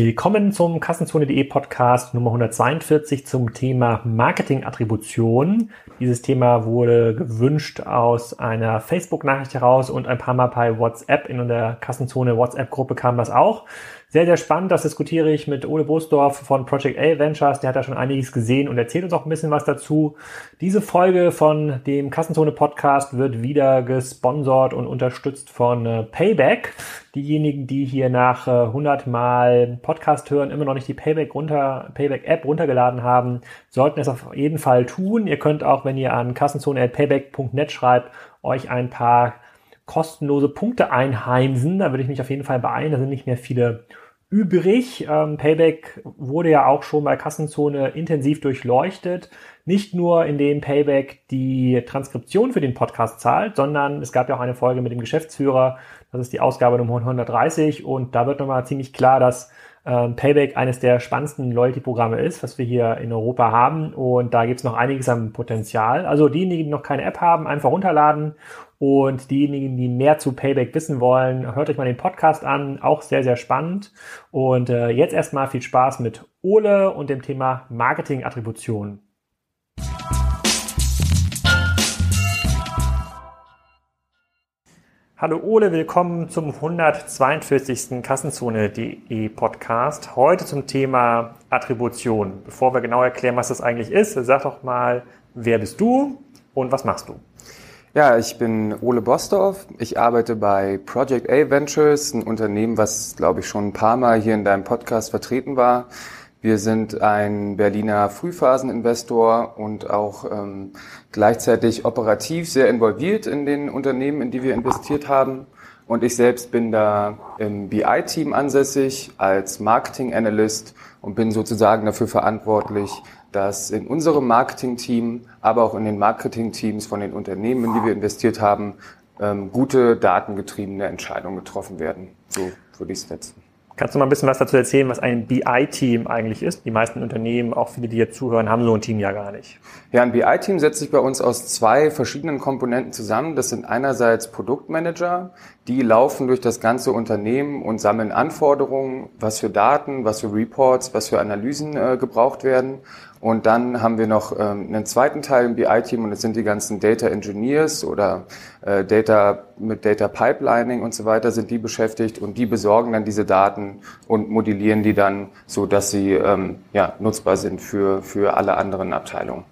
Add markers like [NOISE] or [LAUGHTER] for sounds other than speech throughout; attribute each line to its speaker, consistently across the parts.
Speaker 1: Willkommen zum Kassenzone.de Podcast Nummer 142 zum Thema Marketing-Attribution. Dieses Thema wurde gewünscht aus einer Facebook-Nachricht heraus und ein paar Mal bei WhatsApp. In der Kassenzone WhatsApp-Gruppe kam das auch. Sehr, sehr spannend. Das diskutiere ich mit Ole Bosdorf von Project A Ventures. Der hat da schon einiges gesehen und erzählt uns auch ein bisschen was dazu. Diese Folge von dem Kassenzone Podcast wird wieder gesponsert und unterstützt von äh, Payback. Diejenigen, die hier nach 100 äh, Mal Podcast hören, immer noch nicht die Payback runter, Payback App runtergeladen haben, sollten es auf jeden Fall tun. Ihr könnt auch, wenn ihr an kassenzone.payback.net schreibt, euch ein paar kostenlose Punkte einheimsen. Da würde ich mich auf jeden Fall beeilen. Da sind nicht mehr viele übrig. Ähm, Payback wurde ja auch schon bei Kassenzone intensiv durchleuchtet. Nicht nur indem Payback die Transkription für den Podcast zahlt, sondern es gab ja auch eine Folge mit dem Geschäftsführer. Das ist die Ausgabe Nummer 130 und da wird nochmal ziemlich klar, dass ähm, Payback eines der spannendsten Loyalty-Programme ist, was wir hier in Europa haben. Und da gibt es noch einiges am Potenzial. Also diejenigen, die noch keine App haben, einfach runterladen. Und diejenigen, die mehr zu Payback wissen wollen, hört euch mal den Podcast an. Auch sehr, sehr spannend. Und äh, jetzt erstmal viel Spaß mit Ole und dem Thema Marketing-Attribution. Hallo Ole, willkommen zum 142. Kassenzone.de Podcast. Heute zum Thema Attribution. Bevor wir genau erklären, was das eigentlich ist, sag doch mal, wer bist du und was machst du?
Speaker 2: Ja, ich bin Ole Bosdorf. Ich arbeite bei Project A Ventures, ein Unternehmen, was, glaube ich, schon ein paar Mal hier in deinem Podcast vertreten war. Wir sind ein Berliner Frühphaseninvestor und auch ähm, gleichzeitig operativ sehr involviert in den Unternehmen, in die wir investiert haben. Und ich selbst bin da im BI-Team ansässig als Marketing Analyst und bin sozusagen dafür verantwortlich, dass in unserem Marketing-Team, aber auch in den Marketing-Teams von den Unternehmen, in die wir investiert haben, ähm, gute datengetriebene Entscheidungen getroffen werden. So würde ich es setzen.
Speaker 1: Kannst du mal ein bisschen was dazu erzählen, was ein BI-Team eigentlich ist? Die meisten Unternehmen, auch viele, die jetzt zuhören, haben so ein Team ja gar nicht.
Speaker 2: Ja, ein BI-Team setzt sich bei uns aus zwei verschiedenen Komponenten zusammen. Das sind einerseits Produktmanager, die laufen durch das ganze Unternehmen und sammeln Anforderungen, was für Daten, was für Reports, was für Analysen äh, gebraucht werden. Und dann haben wir noch ähm, einen zweiten Teil im BI-Team und das sind die ganzen Data Engineers oder äh, Data mit Data Pipelining und so weiter sind die beschäftigt und die besorgen dann diese Daten und modellieren die dann so, dass sie ähm, ja, nutzbar sind für, für alle anderen Abteilungen.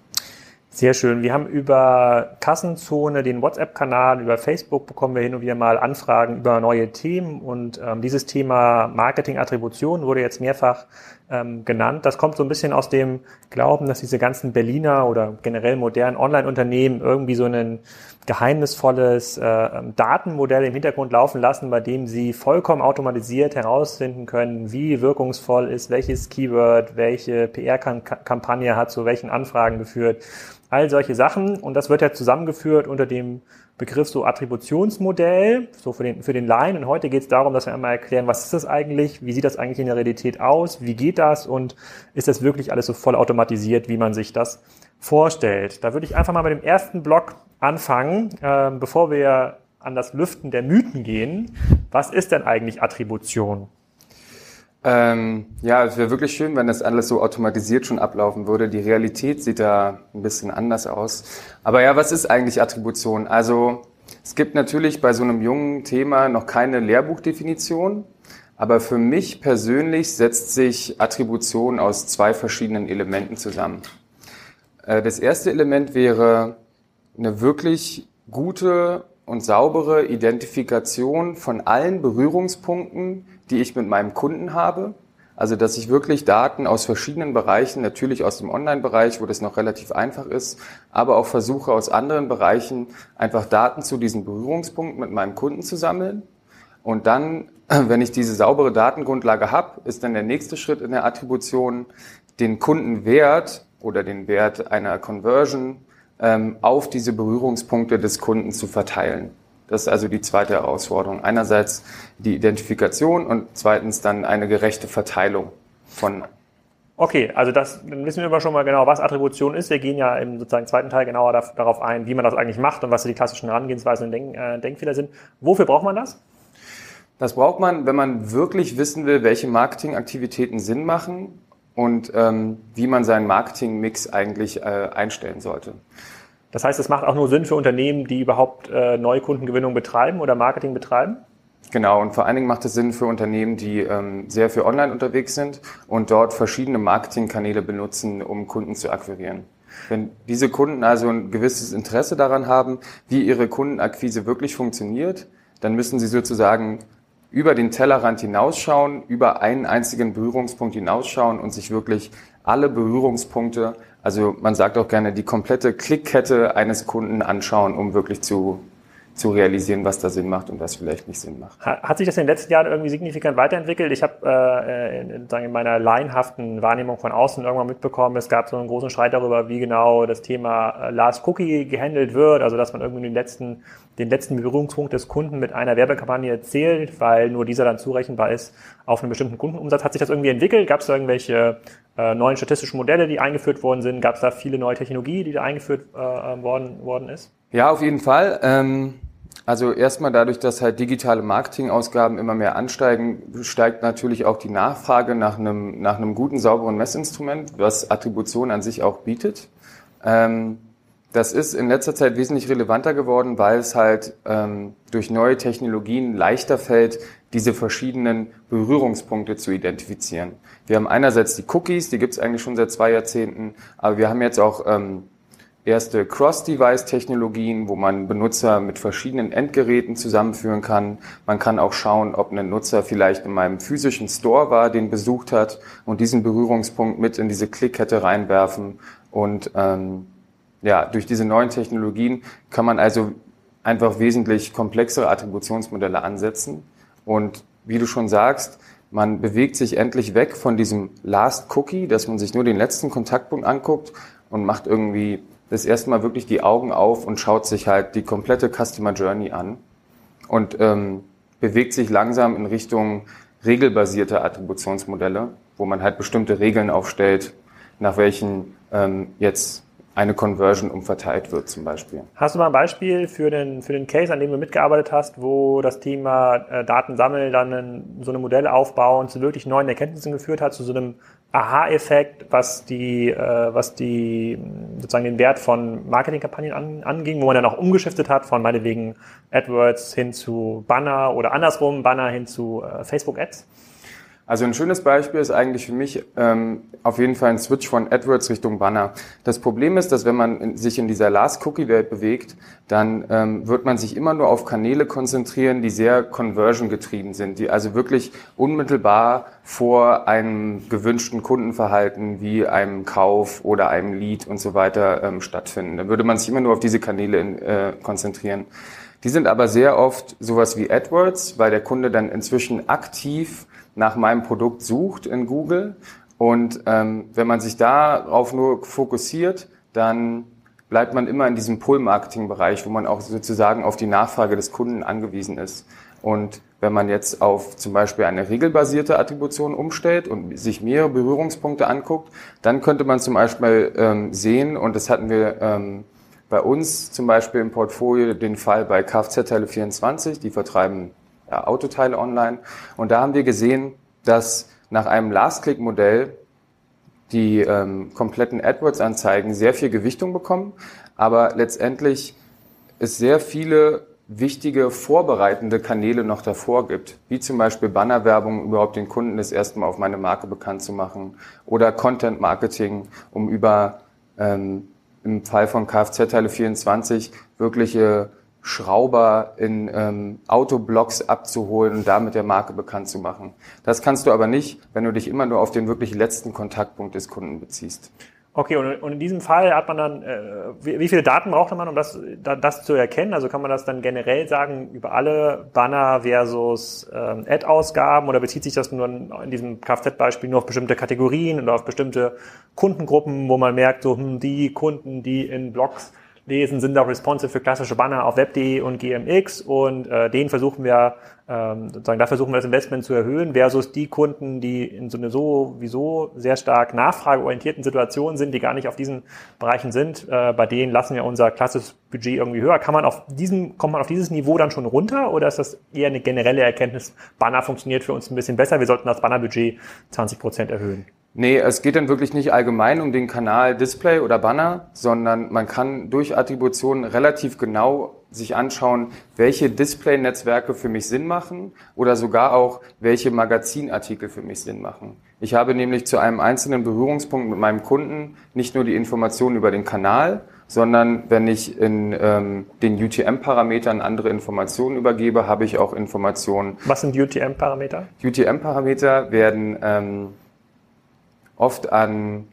Speaker 1: Sehr schön. Wir haben über Kassenzone, den WhatsApp-Kanal, über Facebook bekommen wir hin und wieder mal Anfragen über neue Themen und ähm, dieses Thema Marketing-Attribution wurde jetzt mehrfach ähm, genannt. Das kommt so ein bisschen aus dem Glauben, dass diese ganzen Berliner oder generell modernen Online-Unternehmen irgendwie so ein geheimnisvolles äh, Datenmodell im Hintergrund laufen lassen, bei dem sie vollkommen automatisiert herausfinden können, wie wirkungsvoll ist welches Keyword, welche PR-Kampagne hat zu welchen Anfragen geführt all solche Sachen. Und das wird ja zusammengeführt unter dem Begriff so Attributionsmodell, so für den, für den Laien. Und heute geht es darum, dass wir einmal erklären, was ist das eigentlich, wie sieht das eigentlich in der Realität aus, wie geht das und ist das wirklich alles so voll automatisiert, wie man sich das vorstellt. Da würde ich einfach mal mit dem ersten Block anfangen, äh, bevor wir an das Lüften der Mythen gehen. Was ist denn eigentlich Attribution?
Speaker 2: Ähm, ja, es wäre wirklich schön, wenn das alles so automatisiert schon ablaufen würde. Die Realität sieht da ein bisschen anders aus. Aber ja, was ist eigentlich Attribution? Also es gibt natürlich bei so einem jungen Thema noch keine Lehrbuchdefinition. Aber für mich persönlich setzt sich Attribution aus zwei verschiedenen Elementen zusammen. Äh, das erste Element wäre eine wirklich gute und saubere Identifikation von allen Berührungspunkten, die ich mit meinem Kunden habe. Also, dass ich wirklich Daten aus verschiedenen Bereichen, natürlich aus dem Online-Bereich, wo das noch relativ einfach ist, aber auch versuche aus anderen Bereichen einfach Daten zu diesen Berührungspunkten mit meinem Kunden zu sammeln. Und dann, [CLEARS THROAT] wenn ich diese saubere Datengrundlage habe, ist dann der nächste Schritt in der Attribution, den Kundenwert oder den Wert einer Conversion ähm, auf diese Berührungspunkte des Kunden zu verteilen. Das ist also die zweite Herausforderung. Einerseits die Identifikation und zweitens dann eine gerechte Verteilung von
Speaker 1: Okay, also das dann wissen wir aber schon mal genau, was Attribution ist. Wir gehen ja im sozusagen zweiten Teil genauer darauf ein, wie man das eigentlich macht und was die klassischen Herangehensweisen und Denk, äh, Denkfehler sind. Wofür braucht man das?
Speaker 2: Das braucht man, wenn man wirklich wissen will, welche Marketingaktivitäten Sinn machen und ähm, wie man seinen Marketingmix eigentlich äh, einstellen sollte.
Speaker 1: Das heißt, es macht auch nur Sinn für Unternehmen, die überhaupt äh, Neukundengewinnung betreiben oder Marketing betreiben?
Speaker 2: Genau, und vor allen Dingen macht es Sinn für Unternehmen, die ähm, sehr für online unterwegs sind und dort verschiedene Marketingkanäle benutzen, um Kunden zu akquirieren. Wenn diese Kunden also ein gewisses Interesse daran haben, wie ihre Kundenakquise wirklich funktioniert, dann müssen sie sozusagen über den Tellerrand hinausschauen, über einen einzigen Berührungspunkt hinausschauen und sich wirklich alle Berührungspunkte, also man sagt auch gerne die komplette Klickkette eines Kunden anschauen, um wirklich zu zu realisieren, was da Sinn macht und was vielleicht nicht Sinn macht.
Speaker 1: Hat sich das in den letzten Jahren irgendwie signifikant weiterentwickelt? Ich habe äh, in, in meiner laienhaften Wahrnehmung von außen irgendwann mitbekommen, es gab so einen großen Streit darüber, wie genau das Thema äh, Last Cookie gehandelt wird, also dass man irgendwie den letzten, den letzten Berührungspunkt des Kunden mit einer Werbekampagne zählt, weil nur dieser dann zurechenbar ist auf einen bestimmten Kundenumsatz. Hat sich das irgendwie entwickelt? Gab es irgendwelche äh, neuen statistischen Modelle, die eingeführt worden sind? Gab es da viele neue Technologie, die da eingeführt äh, worden, worden ist?
Speaker 2: Ja, auf jeden Fall. Ähm also erstmal dadurch, dass halt digitale Marketingausgaben immer mehr ansteigen, steigt natürlich auch die Nachfrage nach einem, nach einem guten, sauberen Messinstrument, was Attribution an sich auch bietet. Ähm, das ist in letzter Zeit wesentlich relevanter geworden, weil es halt ähm, durch neue Technologien leichter fällt, diese verschiedenen Berührungspunkte zu identifizieren. Wir haben einerseits die Cookies, die gibt es eigentlich schon seit zwei Jahrzehnten, aber wir haben jetzt auch ähm, erste Cross-Device-Technologien, wo man Benutzer mit verschiedenen Endgeräten zusammenführen kann. Man kann auch schauen, ob ein Nutzer vielleicht in meinem physischen Store war, den besucht hat und diesen Berührungspunkt mit in diese Klickkette reinwerfen. Und ähm, ja, durch diese neuen Technologien kann man also einfach wesentlich komplexere Attributionsmodelle ansetzen. Und wie du schon sagst, man bewegt sich endlich weg von diesem Last Cookie, dass man sich nur den letzten Kontaktpunkt anguckt und macht irgendwie das erste Mal wirklich die Augen auf und schaut sich halt die komplette Customer Journey an und ähm, bewegt sich langsam in Richtung regelbasierte Attributionsmodelle, wo man halt bestimmte Regeln aufstellt, nach welchen ähm, jetzt eine Conversion umverteilt wird zum Beispiel.
Speaker 1: Hast du mal ein Beispiel für den, für den Case, an dem du mitgearbeitet hast, wo das Thema äh, Daten sammeln, dann ein, so eine Modelle aufbauen zu wirklich neuen Erkenntnissen geführt hat, zu so einem Aha-Effekt, was die, äh, was die sozusagen den Wert von Marketingkampagnen an, anging, wo man dann auch umgeschiftet hat von meinetwegen AdWords hin zu Banner oder andersrum Banner hin zu äh, Facebook Ads?
Speaker 2: Also ein schönes Beispiel ist eigentlich für mich ähm, auf jeden Fall ein Switch von AdWords Richtung Banner. Das Problem ist, dass wenn man in, sich in dieser Last-Cookie-Welt bewegt, dann ähm, wird man sich immer nur auf Kanäle konzentrieren, die sehr conversion-getrieben sind, die also wirklich unmittelbar vor einem gewünschten Kundenverhalten wie einem Kauf oder einem Lead und so weiter ähm, stattfinden. Da würde man sich immer nur auf diese Kanäle in, äh, konzentrieren. Die sind aber sehr oft sowas wie AdWords, weil der Kunde dann inzwischen aktiv nach meinem Produkt sucht in Google. Und ähm, wenn man sich darauf nur fokussiert, dann bleibt man immer in diesem Pull-Marketing-Bereich, wo man auch sozusagen auf die Nachfrage des Kunden angewiesen ist. Und wenn man jetzt auf zum Beispiel eine regelbasierte Attribution umstellt und sich mehrere Berührungspunkte anguckt, dann könnte man zum Beispiel ähm, sehen, und das hatten wir ähm, bei uns zum Beispiel im Portfolio den Fall bei Kfz-Teile24, die vertreiben Autoteile online. Und da haben wir gesehen, dass nach einem Last-Click-Modell die ähm, kompletten AdWords-Anzeigen sehr viel Gewichtung bekommen, aber letztendlich es sehr viele wichtige vorbereitende Kanäle noch davor gibt, wie zum Beispiel Bannerwerbung, überhaupt den Kunden das erste Mal auf meine Marke bekannt zu machen. Oder Content Marketing, um über ähm, im Fall von Kfz-Teile 24 wirkliche Schrauber in ähm, Autoblocks abzuholen und damit der Marke bekannt zu machen. Das kannst du aber nicht, wenn du dich immer nur auf den wirklich letzten Kontaktpunkt des Kunden beziehst.
Speaker 1: Okay, und, in diesem Fall hat man dann, äh, wie, viele Daten braucht man, um das, da, das zu erkennen? Also kann man das dann generell sagen über alle Banner versus ähm, Ad-Ausgaben oder bezieht sich das nur in diesem Kfz-Beispiel nur auf bestimmte Kategorien oder auf bestimmte Kundengruppen, wo man merkt, so hm, die Kunden, die in Blogs lesen, sind auch responsive für klassische Banner auf web.de und GMX und äh, den versuchen wir ähm, sozusagen, da versuchen wir das Investment zu erhöhen, versus die Kunden, die in so eine sowieso sehr stark nachfrageorientierten Situation sind, die gar nicht auf diesen Bereichen sind, äh, bei denen lassen wir unser klassisches Budget irgendwie höher. Kann man auf diesem, kommt man auf dieses Niveau dann schon runter oder ist das eher eine generelle Erkenntnis, Banner funktioniert für uns ein bisschen besser, wir sollten das Bannerbudget 20 Prozent erhöhen?
Speaker 2: Nee, es geht dann wirklich nicht allgemein um den Kanal Display oder Banner, sondern man kann durch Attribution relativ genau sich anschauen, welche Display-Netzwerke für mich Sinn machen oder sogar auch, welche Magazinartikel für mich Sinn machen. Ich habe nämlich zu einem einzelnen Berührungspunkt mit meinem Kunden nicht nur die Informationen über den Kanal, sondern wenn ich in ähm, den UTM-Parametern andere Informationen übergebe, habe ich auch Informationen.
Speaker 1: Was sind UTM-Parameter?
Speaker 2: UTM-Parameter werden ähm, oft an,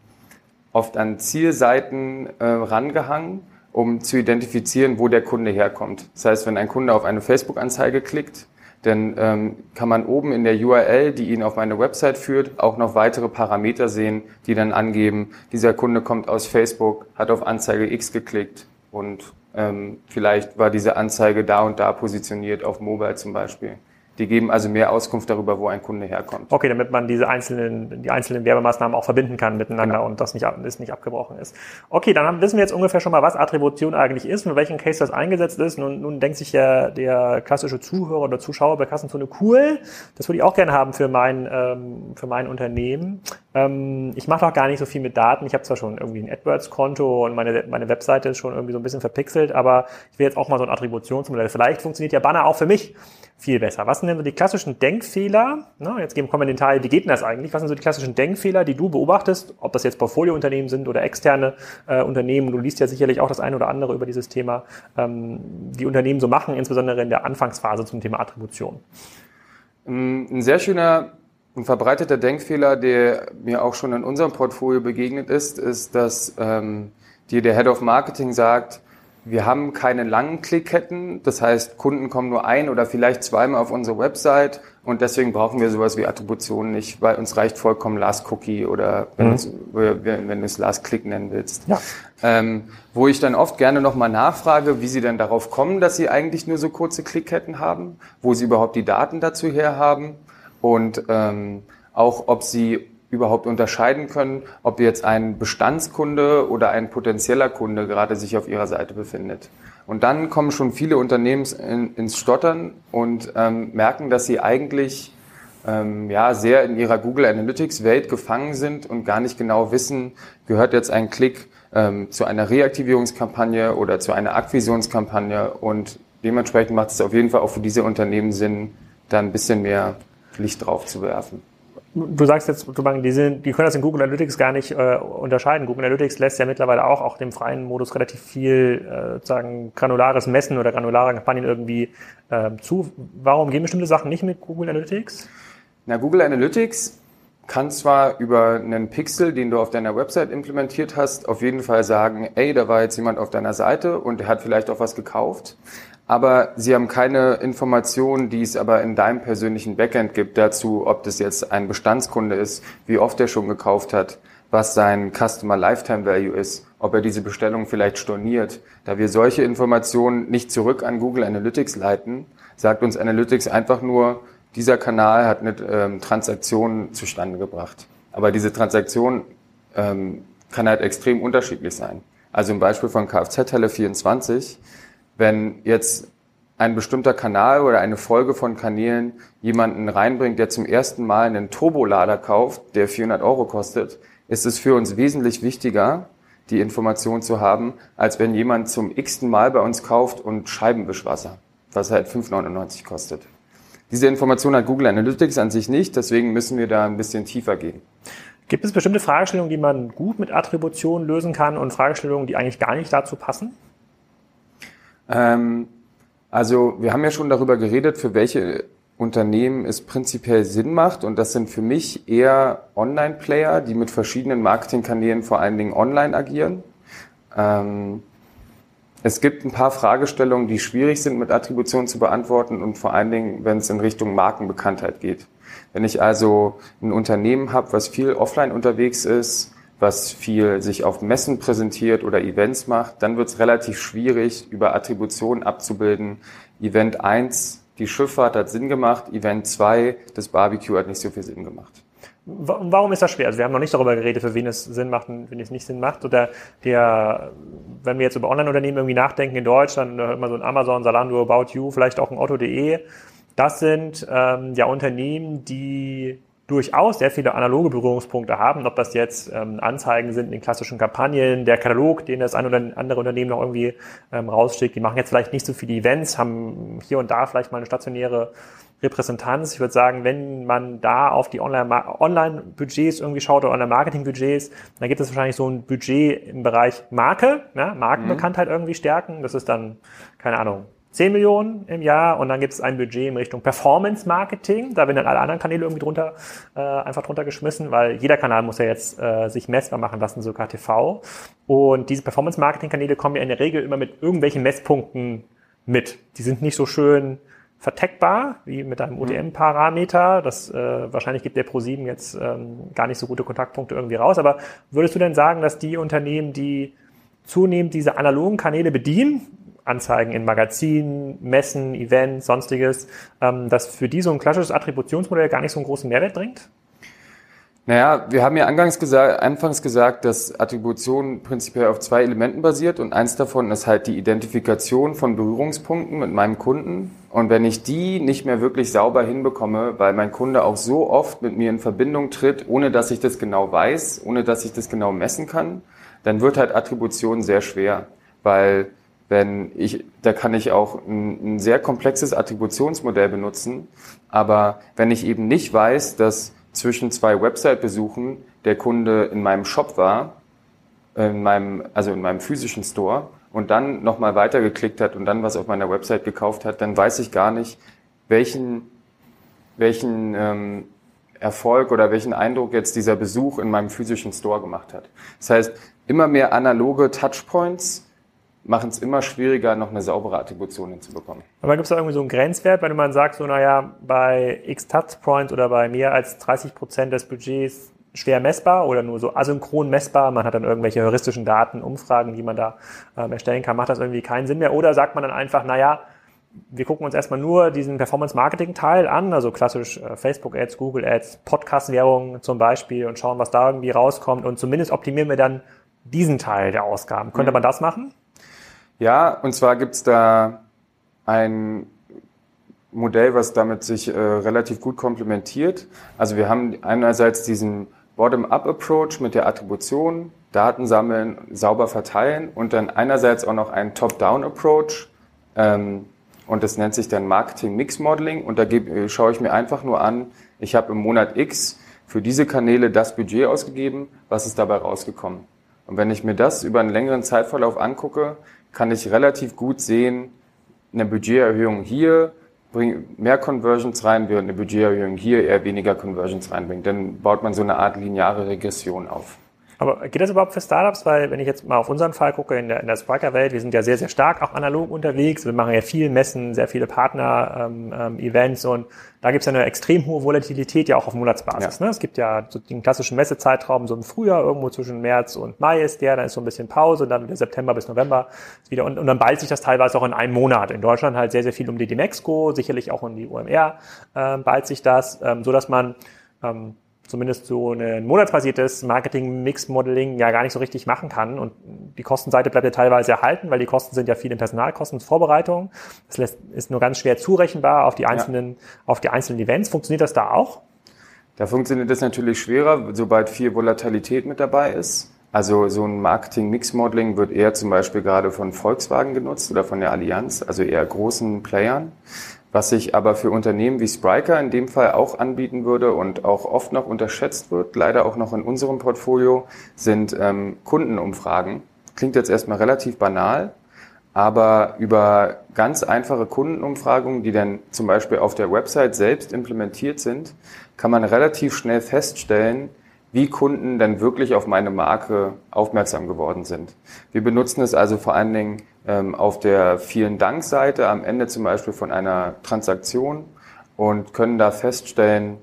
Speaker 2: oft an Zielseiten äh, rangehangen, um zu identifizieren, wo der Kunde herkommt. Das heißt, wenn ein Kunde auf eine Facebook-Anzeige klickt, dann ähm, kann man oben in der URL, die ihn auf meine Website führt, auch noch weitere Parameter sehen, die dann angeben, dieser Kunde kommt aus Facebook, hat auf Anzeige X geklickt und ähm, vielleicht war diese Anzeige da und da positioniert, auf Mobile zum Beispiel. Die geben also mehr Auskunft darüber, wo ein Kunde herkommt.
Speaker 1: Okay, damit man diese einzelnen, die einzelnen Werbemaßnahmen auch verbinden kann miteinander genau. und das nicht, das nicht abgebrochen ist. Okay, dann haben, wissen wir jetzt ungefähr schon mal, was Attribution eigentlich ist und in welchem Case das eingesetzt ist. Nun, nun denkt sich ja der klassische Zuhörer oder Zuschauer bei Kassenzone cool. Das würde ich auch gerne haben für mein, ähm, für mein Unternehmen. Ähm, ich mache doch gar nicht so viel mit Daten. Ich habe zwar schon irgendwie ein AdWords-Konto und meine, meine Webseite ist schon irgendwie so ein bisschen verpixelt, aber ich will jetzt auch mal so ein Attributionsmodell. Vielleicht funktioniert ja Banner auch für mich viel besser. Was denn so die klassischen Denkfehler? Na, jetzt kommen wir in den Teil, wie geht denn das eigentlich? Was sind so die klassischen Denkfehler, die du beobachtest, ob das jetzt Portfoliounternehmen sind oder externe äh, Unternehmen? Du liest ja sicherlich auch das eine oder andere über dieses Thema, ähm, die Unternehmen so machen, insbesondere in der Anfangsphase zum Thema Attribution.
Speaker 2: Ein sehr schöner und verbreiteter Denkfehler, der mir auch schon in unserem Portfolio begegnet ist, ist, dass ähm, dir der Head of Marketing sagt, wir haben keine langen Klickketten, das heißt, Kunden kommen nur ein oder vielleicht zweimal auf unsere Website und deswegen brauchen wir sowas wie Attribution nicht, weil uns reicht vollkommen Last Cookie oder wenn, mhm. wenn, wenn du es Last Click nennen willst. Ja. Ähm, wo ich dann oft gerne nochmal nachfrage, wie sie denn darauf kommen, dass sie eigentlich nur so kurze Klickketten haben, wo sie überhaupt die Daten dazu herhaben und ähm, auch ob sie überhaupt unterscheiden können, ob jetzt ein Bestandskunde oder ein potenzieller Kunde gerade sich auf ihrer Seite befindet. Und dann kommen schon viele Unternehmen in, ins Stottern und ähm, merken, dass sie eigentlich ähm, ja, sehr in ihrer Google Analytics Welt gefangen sind und gar nicht genau wissen, gehört jetzt ein Klick ähm, zu einer Reaktivierungskampagne oder zu einer Akquisionskampagne und dementsprechend macht es auf jeden Fall auch für diese Unternehmen Sinn, da ein bisschen mehr Licht drauf zu werfen
Speaker 1: du sagst jetzt, die, sind, die können das in Google Analytics gar nicht äh, unterscheiden. Google Analytics lässt ja mittlerweile auch, auch dem freien Modus relativ viel äh, sozusagen granulares Messen oder granulare Kampagnen irgendwie äh, zu. Warum gehen bestimmte Sachen nicht mit Google Analytics?
Speaker 2: Na, Google Analytics kann zwar über einen Pixel, den du auf deiner Website implementiert hast, auf jeden Fall sagen, ey, da war jetzt jemand auf deiner Seite und der hat vielleicht auch was gekauft aber sie haben keine Informationen, die es aber in deinem persönlichen Backend gibt dazu, ob das jetzt ein Bestandskunde ist, wie oft er schon gekauft hat, was sein Customer Lifetime Value ist, ob er diese Bestellung vielleicht storniert. Da wir solche Informationen nicht zurück an Google Analytics leiten, sagt uns Analytics einfach nur, dieser Kanal hat eine ähm, Transaktion zustande gebracht. Aber diese Transaktion ähm, kann halt extrem unterschiedlich sein. Also im Beispiel von Kfz-Teile 24 wenn jetzt ein bestimmter Kanal oder eine Folge von Kanälen jemanden reinbringt, der zum ersten Mal einen Turbolader kauft, der 400 Euro kostet, ist es für uns wesentlich wichtiger, die Information zu haben, als wenn jemand zum x-ten Mal bei uns kauft und Scheibenwischwasser, was halt 5,99 kostet. Diese Information hat Google Analytics an sich nicht, deswegen müssen wir da ein bisschen tiefer gehen.
Speaker 1: Gibt es bestimmte Fragestellungen, die man gut mit Attribution lösen kann und Fragestellungen, die eigentlich gar nicht dazu passen?
Speaker 2: Ähm, also wir haben ja schon darüber geredet, für welche Unternehmen es prinzipiell Sinn macht. Und das sind für mich eher Online-Player, die mit verschiedenen Marketingkanälen vor allen Dingen online agieren. Ähm, es gibt ein paar Fragestellungen, die schwierig sind mit Attribution zu beantworten und vor allen Dingen, wenn es in Richtung Markenbekanntheit geht. Wenn ich also ein Unternehmen habe, was viel offline unterwegs ist, was viel sich auf Messen präsentiert oder Events macht, dann wird es relativ schwierig, über Attribution abzubilden. Event 1, die Schifffahrt hat Sinn gemacht, Event 2, das Barbecue hat nicht so viel Sinn gemacht.
Speaker 1: Warum ist das schwer? Also wir haben noch nicht darüber geredet, für wen es Sinn macht und wen es nicht Sinn macht. Oder der, wenn wir jetzt über Online-Unternehmen irgendwie nachdenken in Deutschland, hört man so ein Amazon, Zalando, About You, vielleicht auch ein Otto.de. Das sind ähm, ja Unternehmen, die durchaus sehr viele analoge Berührungspunkte haben, ob das jetzt ähm, Anzeigen sind in klassischen Kampagnen, der Katalog, den das ein oder andere Unternehmen noch irgendwie ähm, rausschickt. Die machen jetzt vielleicht nicht so viele Events, haben hier und da vielleicht mal eine stationäre Repräsentanz. Ich würde sagen, wenn man da auf die Online-Budgets irgendwie schaut oder Online-Marketing-Budgets, dann gibt es wahrscheinlich so ein Budget im Bereich Marke, ja, Markenbekanntheit mhm. irgendwie stärken. Das ist dann, keine Ahnung, 10 Millionen im Jahr und dann gibt es ein Budget in Richtung Performance Marketing. Da werden dann alle anderen Kanäle irgendwie drunter, äh, einfach drunter geschmissen, weil jeder Kanal muss ja jetzt äh, sich messbar machen lassen, sogar TV. Und diese Performance Marketing Kanäle kommen ja in der Regel immer mit irgendwelchen Messpunkten mit. Die sind nicht so schön verteckbar wie mit einem UTM-Parameter. Das äh, wahrscheinlich gibt der Pro7 jetzt ähm, gar nicht so gute Kontaktpunkte irgendwie raus. Aber würdest du denn sagen, dass die Unternehmen, die zunehmend diese analogen Kanäle bedienen, Anzeigen in Magazinen, Messen, Events, sonstiges, ähm, dass für die so ein klassisches Attributionsmodell gar nicht so einen großen Mehrwert bringt?
Speaker 2: Naja, wir haben ja gesagt, anfangs gesagt, dass Attribution prinzipiell auf zwei Elementen basiert und eins davon ist halt die Identifikation von Berührungspunkten mit meinem Kunden. Und wenn ich die nicht mehr wirklich sauber hinbekomme, weil mein Kunde auch so oft mit mir in Verbindung tritt, ohne dass ich das genau weiß, ohne dass ich das genau messen kann, dann wird halt Attribution sehr schwer, weil wenn ich, da kann ich auch ein, ein sehr komplexes Attributionsmodell benutzen. Aber wenn ich eben nicht weiß, dass zwischen zwei Website-Besuchen der Kunde in meinem Shop war, in meinem, also in meinem physischen Store und dann nochmal weitergeklickt hat und dann was auf meiner Website gekauft hat, dann weiß ich gar nicht, welchen, welchen ähm, Erfolg oder welchen Eindruck jetzt dieser Besuch in meinem physischen Store gemacht hat. Das heißt, immer mehr analoge Touchpoints machen es immer schwieriger, noch eine saubere Attribution hinzubekommen.
Speaker 1: Aber gibt es da irgendwie so einen Grenzwert, wenn man sagt, so naja, bei x Touchpoints oder bei mehr als 30 Prozent des Budgets schwer messbar oder nur so asynchron messbar, man hat dann irgendwelche heuristischen Daten, Umfragen, die man da ähm, erstellen kann, macht das irgendwie keinen Sinn mehr? Oder sagt man dann einfach, naja, wir gucken uns erstmal nur diesen Performance-Marketing-Teil an, also klassisch äh, Facebook-Ads, Google-Ads, Podcast-Werbung zum Beispiel und schauen, was da irgendwie rauskommt und zumindest optimieren wir dann diesen Teil der Ausgaben. Könnte mhm. man das machen?
Speaker 2: Ja, und zwar gibt's da ein Modell, was damit sich äh, relativ gut komplementiert. Also wir haben einerseits diesen Bottom-up-Approach mit der Attribution, Daten sammeln, sauber verteilen und dann einerseits auch noch einen Top-down-Approach. Ähm, und das nennt sich dann Marketing Mix Modeling. Und da gebe, schaue ich mir einfach nur an, ich habe im Monat X für diese Kanäle das Budget ausgegeben, was ist dabei rausgekommen. Und wenn ich mir das über einen längeren Zeitverlauf angucke, kann ich relativ gut sehen, eine Budgeterhöhung hier bringt mehr Conversions rein, während eine Budgeterhöhung hier eher weniger Conversions reinbringt. Dann baut man so eine Art lineare Regression auf.
Speaker 1: Aber geht das überhaupt für Startups? Weil wenn ich jetzt mal auf unseren Fall gucke in der, in der Spriker-Welt, wir sind ja sehr, sehr stark auch analog unterwegs. Wir machen ja viel Messen, sehr viele Partner-Events ähm, ähm, und da gibt es ja eine extrem hohe Volatilität ja auch auf Monatsbasis. Ja. Ne? Es gibt ja so den klassischen Messezeitraum, so im Frühjahr, irgendwo zwischen März und Mai ist der, dann ist so ein bisschen Pause und dann wieder September bis November wieder und, und dann ballt sich das teilweise auch in einem Monat. In Deutschland halt sehr, sehr viel um die Demexco, sicherlich auch um die OMR ähm, ballt sich das, ähm, so dass man ähm, zumindest so ein monatsbasiertes Marketing-Mix-Modeling ja gar nicht so richtig machen kann. Und die Kostenseite bleibt ja teilweise erhalten, weil die Kosten sind ja viel in Personalkosten, Vorbereitung. Das lässt, ist nur ganz schwer zurechenbar auf die einzelnen, ja. auf die einzelnen Events. Funktioniert das da auch?
Speaker 2: Da funktioniert das natürlich schwerer, sobald viel Volatilität mit dabei ist. Also so ein Marketing-Mix-Modeling wird eher zum Beispiel gerade von Volkswagen genutzt oder von der Allianz, also eher großen Playern. Was sich aber für Unternehmen wie Spriker in dem Fall auch anbieten würde und auch oft noch unterschätzt wird, leider auch noch in unserem Portfolio, sind ähm, Kundenumfragen. Klingt jetzt erstmal relativ banal, aber über ganz einfache Kundenumfragungen, die dann zum Beispiel auf der Website selbst implementiert sind, kann man relativ schnell feststellen, wie Kunden dann wirklich auf meine Marke aufmerksam geworden sind. Wir benutzen es also vor allen Dingen auf der vielen Dank-Seite am Ende zum Beispiel von einer Transaktion und können da feststellen,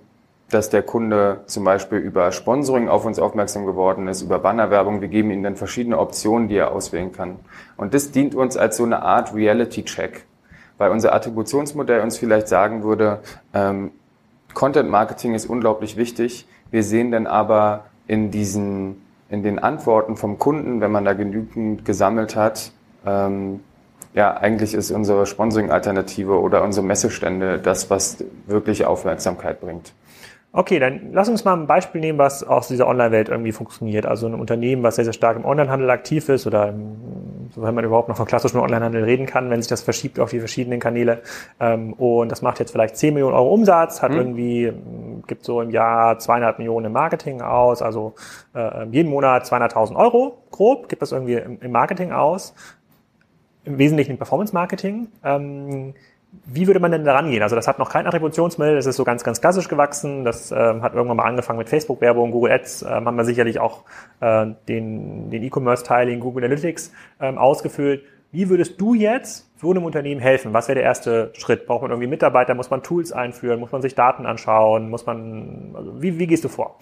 Speaker 2: dass der Kunde zum Beispiel über Sponsoring auf uns aufmerksam geworden ist, über Bannerwerbung. Wir geben ihm dann verschiedene Optionen, die er auswählen kann. Und das dient uns als so eine Art Reality-Check, weil unser Attributionsmodell uns vielleicht sagen würde, ähm, Content Marketing ist unglaublich wichtig. Wir sehen dann aber in diesen, in den Antworten vom Kunden, wenn man da genügend gesammelt hat, ähm, ja, eigentlich ist unsere Sponsoring-Alternative oder unsere Messestände das, was wirklich Aufmerksamkeit bringt.
Speaker 1: Okay, dann lass uns mal ein Beispiel nehmen, was aus dieser Online-Welt irgendwie funktioniert. Also ein Unternehmen, was sehr, sehr stark im Onlinehandel aktiv ist oder wenn man überhaupt noch von klassischem Onlinehandel reden kann, wenn sich das verschiebt auf die verschiedenen Kanäle. Ähm, und das macht jetzt vielleicht 10 Millionen Euro Umsatz, hat mhm. irgendwie, gibt so im Jahr 200 Millionen im Marketing aus, also äh, jeden Monat 200.000 Euro grob, gibt das irgendwie im, Marketing aus. Im Wesentlichen Performance-Marketing. Ähm, wie würde man denn da rangehen? Also das hat noch kein Attributionsmodell, das ist so ganz, ganz klassisch gewachsen. Das ähm, hat irgendwann mal angefangen mit Facebook-Werbung, Google Ads, ähm, haben wir sicherlich auch äh, den, den E-Commerce-Teil in Google Analytics ähm, ausgefüllt. Wie würdest du jetzt so einem Unternehmen helfen? Was wäre der erste Schritt? Braucht man irgendwie Mitarbeiter? Muss man Tools einführen? Muss man sich Daten anschauen? Muss man, also wie, wie gehst du vor?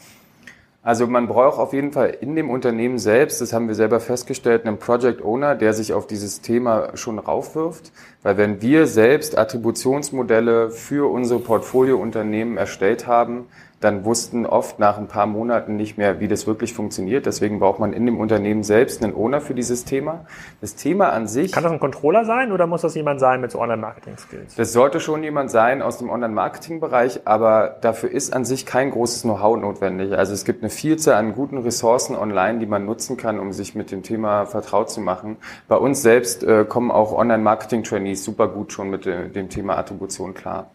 Speaker 2: Also man braucht auf jeden Fall in dem Unternehmen selbst, das haben wir selber festgestellt, einen Project Owner, der sich auf dieses Thema schon raufwirft. Weil wenn wir selbst Attributionsmodelle für unsere Portfoliounternehmen erstellt haben, dann wussten oft nach ein paar Monaten nicht mehr, wie das wirklich funktioniert. Deswegen braucht man in dem Unternehmen selbst einen Owner für dieses Thema. Das Thema an sich.
Speaker 1: Kann das ein Controller sein oder muss das jemand sein mit so Online-Marketing-Skills?
Speaker 2: Das sollte schon jemand sein aus dem Online-Marketing-Bereich, aber dafür ist an sich kein großes Know-how notwendig. Also es gibt eine Vielzahl an guten Ressourcen online, die man nutzen kann, um sich mit dem Thema vertraut zu machen. Bei uns selbst äh, kommen auch Online-Marketing-Trainees super gut schon mit äh, dem Thema Attribution klar.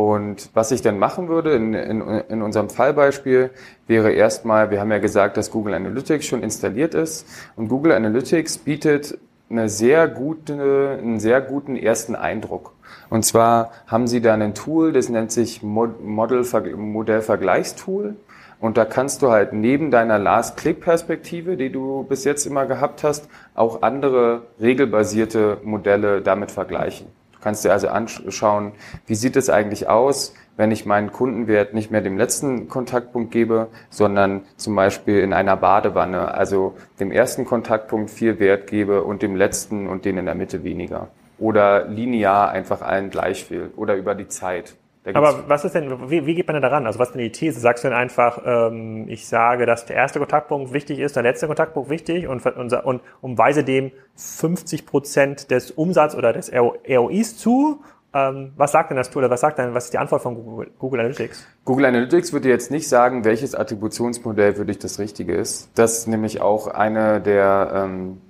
Speaker 2: Und was ich dann machen würde in, in, in unserem Fallbeispiel wäre erstmal, wir haben ja gesagt, dass Google Analytics schon installiert ist und Google Analytics bietet eine sehr gute, einen sehr guten ersten Eindruck. Und zwar haben sie da ein Tool, das nennt sich Model, Modellvergleichstool. Und da kannst du halt neben deiner Last-Click-Perspektive, die du bis jetzt immer gehabt hast, auch andere regelbasierte Modelle damit vergleichen. Kannst dir also anschauen, wie sieht es eigentlich aus, wenn ich meinen Kundenwert nicht mehr dem letzten Kontaktpunkt gebe, sondern zum Beispiel in einer Badewanne, also dem ersten Kontaktpunkt viel Wert gebe und dem letzten und den in der Mitte weniger. Oder linear einfach allen gleich viel oder über die Zeit.
Speaker 1: Aber was ist denn, wie, wie geht man denn daran? Also was ist denn die These? Sagst du denn einfach, ähm, ich sage, dass der erste Kontaktpunkt wichtig ist, der letzte Kontaktpunkt wichtig und, und, und umweise dem 50 Prozent des Umsatz oder des ROIs zu? Ähm, was sagt denn das Tool oder was sagt denn, was ist die Antwort von Google, Google Analytics?
Speaker 2: Google Analytics würde jetzt nicht sagen, welches Attributionsmodell für dich das Richtige ist. Das ist nämlich auch eine der ähm,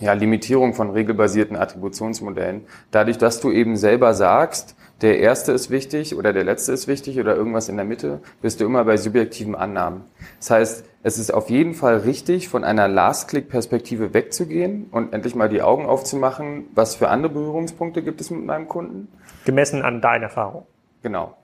Speaker 2: ja, Limitierungen von regelbasierten Attributionsmodellen. Dadurch, dass du eben selber sagst, der erste ist wichtig oder der letzte ist wichtig oder irgendwas in der Mitte, bist du immer bei subjektiven Annahmen. Das heißt, es ist auf jeden Fall richtig, von einer Last-Click-Perspektive wegzugehen und endlich mal die Augen aufzumachen, was für andere Berührungspunkte gibt es mit meinem Kunden.
Speaker 1: Gemessen an deiner Erfahrung.
Speaker 2: Genau.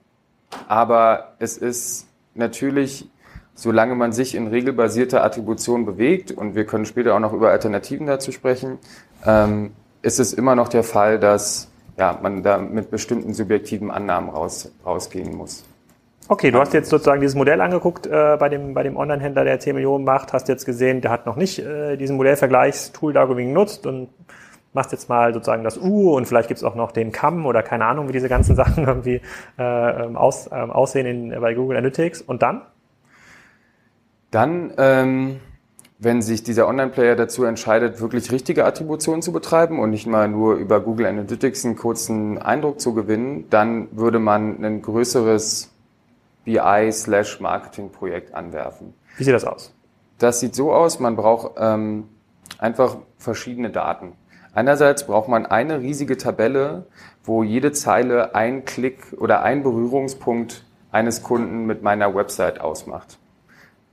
Speaker 2: Aber es ist natürlich, solange man sich in regelbasierter Attribution bewegt, und wir können später auch noch über Alternativen dazu sprechen, ähm, ist es immer noch der Fall, dass ja, man da mit bestimmten subjektiven Annahmen raus, rausgehen muss.
Speaker 1: Okay, du hast jetzt sozusagen dieses Modell angeguckt äh, bei dem, bei dem Online-Händler, der 10 Millionen macht, hast jetzt gesehen, der hat noch nicht äh, diesen Modellvergleichstool da genutzt und machst jetzt mal sozusagen das U und vielleicht gibt's auch noch den CAM oder keine Ahnung, wie diese ganzen [LAUGHS] Sachen irgendwie äh, ähm, aus, äh, aussehen in, bei Google Analytics. Und dann?
Speaker 2: Dann ähm, wenn sich dieser Online-Player dazu entscheidet, wirklich richtige Attributionen zu betreiben und nicht mal nur über Google Analytics einen kurzen Eindruck zu gewinnen, dann würde man ein größeres BI-Marketing-Projekt anwerfen.
Speaker 1: Wie sieht das aus?
Speaker 2: Das sieht so aus, man braucht ähm, einfach verschiedene Daten. Einerseits braucht man eine riesige Tabelle, wo jede Zeile ein Klick oder ein Berührungspunkt eines Kunden mit meiner Website ausmacht.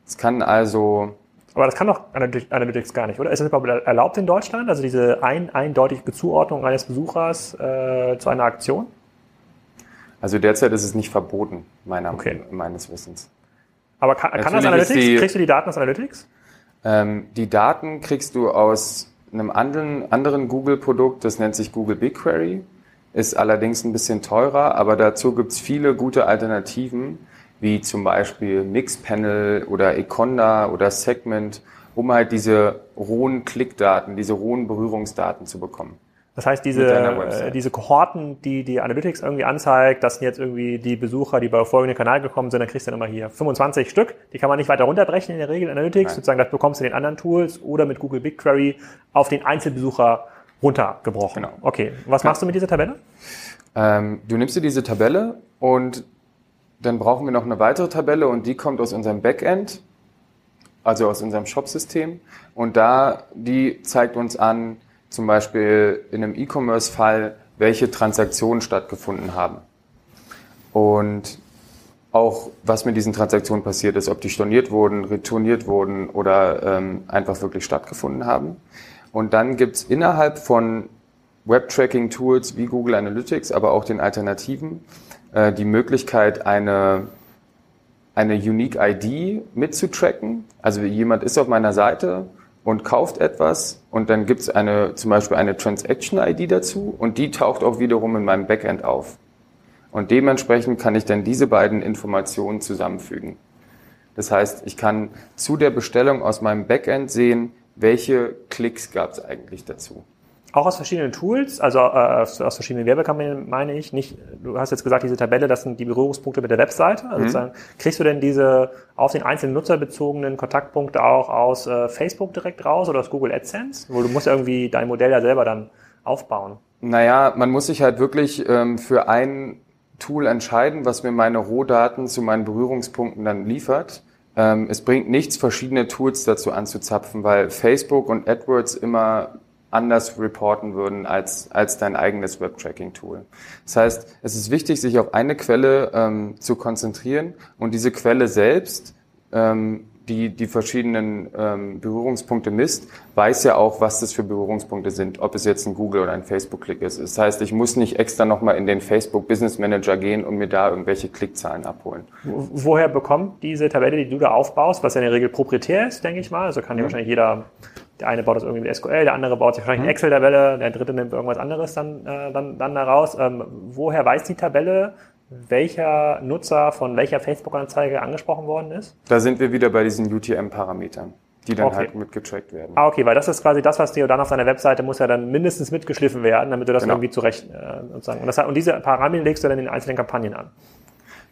Speaker 2: Es kann also
Speaker 1: aber das kann doch Analytics gar nicht, oder? Ist das überhaupt erlaubt in Deutschland? Also diese ein, eindeutige Zuordnung eines Besuchers äh, zu einer Aktion?
Speaker 2: Also derzeit ist es nicht verboten, meiner, okay. meines Wissens.
Speaker 1: Aber kann, kann das Analytics? Die, kriegst du die Daten aus Analytics?
Speaker 2: Ähm, die Daten kriegst du aus einem anderen, anderen Google-Produkt, das nennt sich Google BigQuery. ist allerdings ein bisschen teurer, aber dazu gibt's viele gute Alternativen, wie zum Beispiel Mixpanel oder Econda oder Segment, um halt diese rohen Klickdaten, diese rohen Berührungsdaten zu bekommen.
Speaker 1: Das heißt, diese, äh, diese Kohorten, die die Analytics irgendwie anzeigt, das sind jetzt irgendwie die Besucher, die bei folgenden Kanal gekommen sind, dann kriegst du dann immer hier 25 Stück. Die kann man nicht weiter runterbrechen in der Regel Analytics. Nein. Sozusagen, das bekommst du in den anderen Tools oder mit Google BigQuery auf den Einzelbesucher runtergebrochen. Genau. Okay. Was Kann. machst du mit dieser Tabelle?
Speaker 2: Ähm, du nimmst dir diese Tabelle und dann brauchen wir noch eine weitere Tabelle und die kommt aus unserem Backend, also aus unserem Shop-System. Und da, die zeigt uns an, zum Beispiel in einem E-Commerce-Fall, welche Transaktionen stattgefunden haben. Und auch, was mit diesen Transaktionen passiert ist, ob die storniert wurden, retourniert wurden oder ähm, einfach wirklich stattgefunden haben. Und dann gibt's innerhalb von Web-Tracking-Tools wie Google Analytics, aber auch den Alternativen, äh, die Möglichkeit, eine, eine Unique ID mitzutracken. Also jemand ist auf meiner Seite und kauft etwas und dann gibt's eine, zum Beispiel eine Transaction-ID dazu und die taucht auch wiederum in meinem Backend auf. Und dementsprechend kann ich dann diese beiden Informationen zusammenfügen. Das heißt, ich kann zu der Bestellung aus meinem Backend sehen, welche Klicks gab es eigentlich dazu?
Speaker 1: Auch aus verschiedenen Tools, also äh, aus, aus, verschiedenen Werbekampagnen meine ich. Nicht, du hast jetzt gesagt, diese Tabelle, das sind die Berührungspunkte mit der Webseite. Also mhm. kriegst du denn diese auf den einzelnen Nutzer bezogenen Kontaktpunkte auch aus äh, Facebook direkt raus oder aus Google AdSense? Wo du musst irgendwie dein Modell ja selber dann aufbauen.
Speaker 2: Naja, man muss sich halt wirklich ähm, für ein Tool entscheiden, was mir meine Rohdaten zu meinen Berührungspunkten dann liefert. Ähm, es bringt nichts, verschiedene Tools dazu anzuzapfen, weil Facebook und AdWords immer anders reporten würden als, als dein eigenes Web-Tracking-Tool. Das heißt, es ist wichtig, sich auf eine Quelle ähm, zu konzentrieren und diese Quelle selbst ähm, die die verschiedenen ähm, Berührungspunkte misst, weiß ja auch, was das für Berührungspunkte sind, ob es jetzt ein Google oder ein Facebook-Klick ist. Das heißt, ich muss nicht extra nochmal in den Facebook Business Manager gehen und mir da irgendwelche Klickzahlen abholen.
Speaker 1: Woher bekommt diese Tabelle, die du da aufbaust, was ja in der Regel proprietär ist, denke ich mal, also kann ja mhm. wahrscheinlich jeder der eine baut das irgendwie mit SQL, der andere baut sich wahrscheinlich eine mhm. Excel-Tabelle, der dritte nimmt irgendwas anderes dann, äh, dann, dann daraus. Ähm, woher weiß die Tabelle, welcher Nutzer von welcher Facebook-Anzeige angesprochen worden ist?
Speaker 2: Da sind wir wieder bei diesen UTM-Parametern, die dann okay. halt mitgetrackt werden.
Speaker 1: Ah, okay, weil das ist quasi das, was dir dann auf deiner Webseite muss ja dann mindestens mitgeschliffen werden, damit du das genau. irgendwie zurecht äh, sozusagen. Und, das, und diese Parameter legst du dann in den einzelnen Kampagnen an.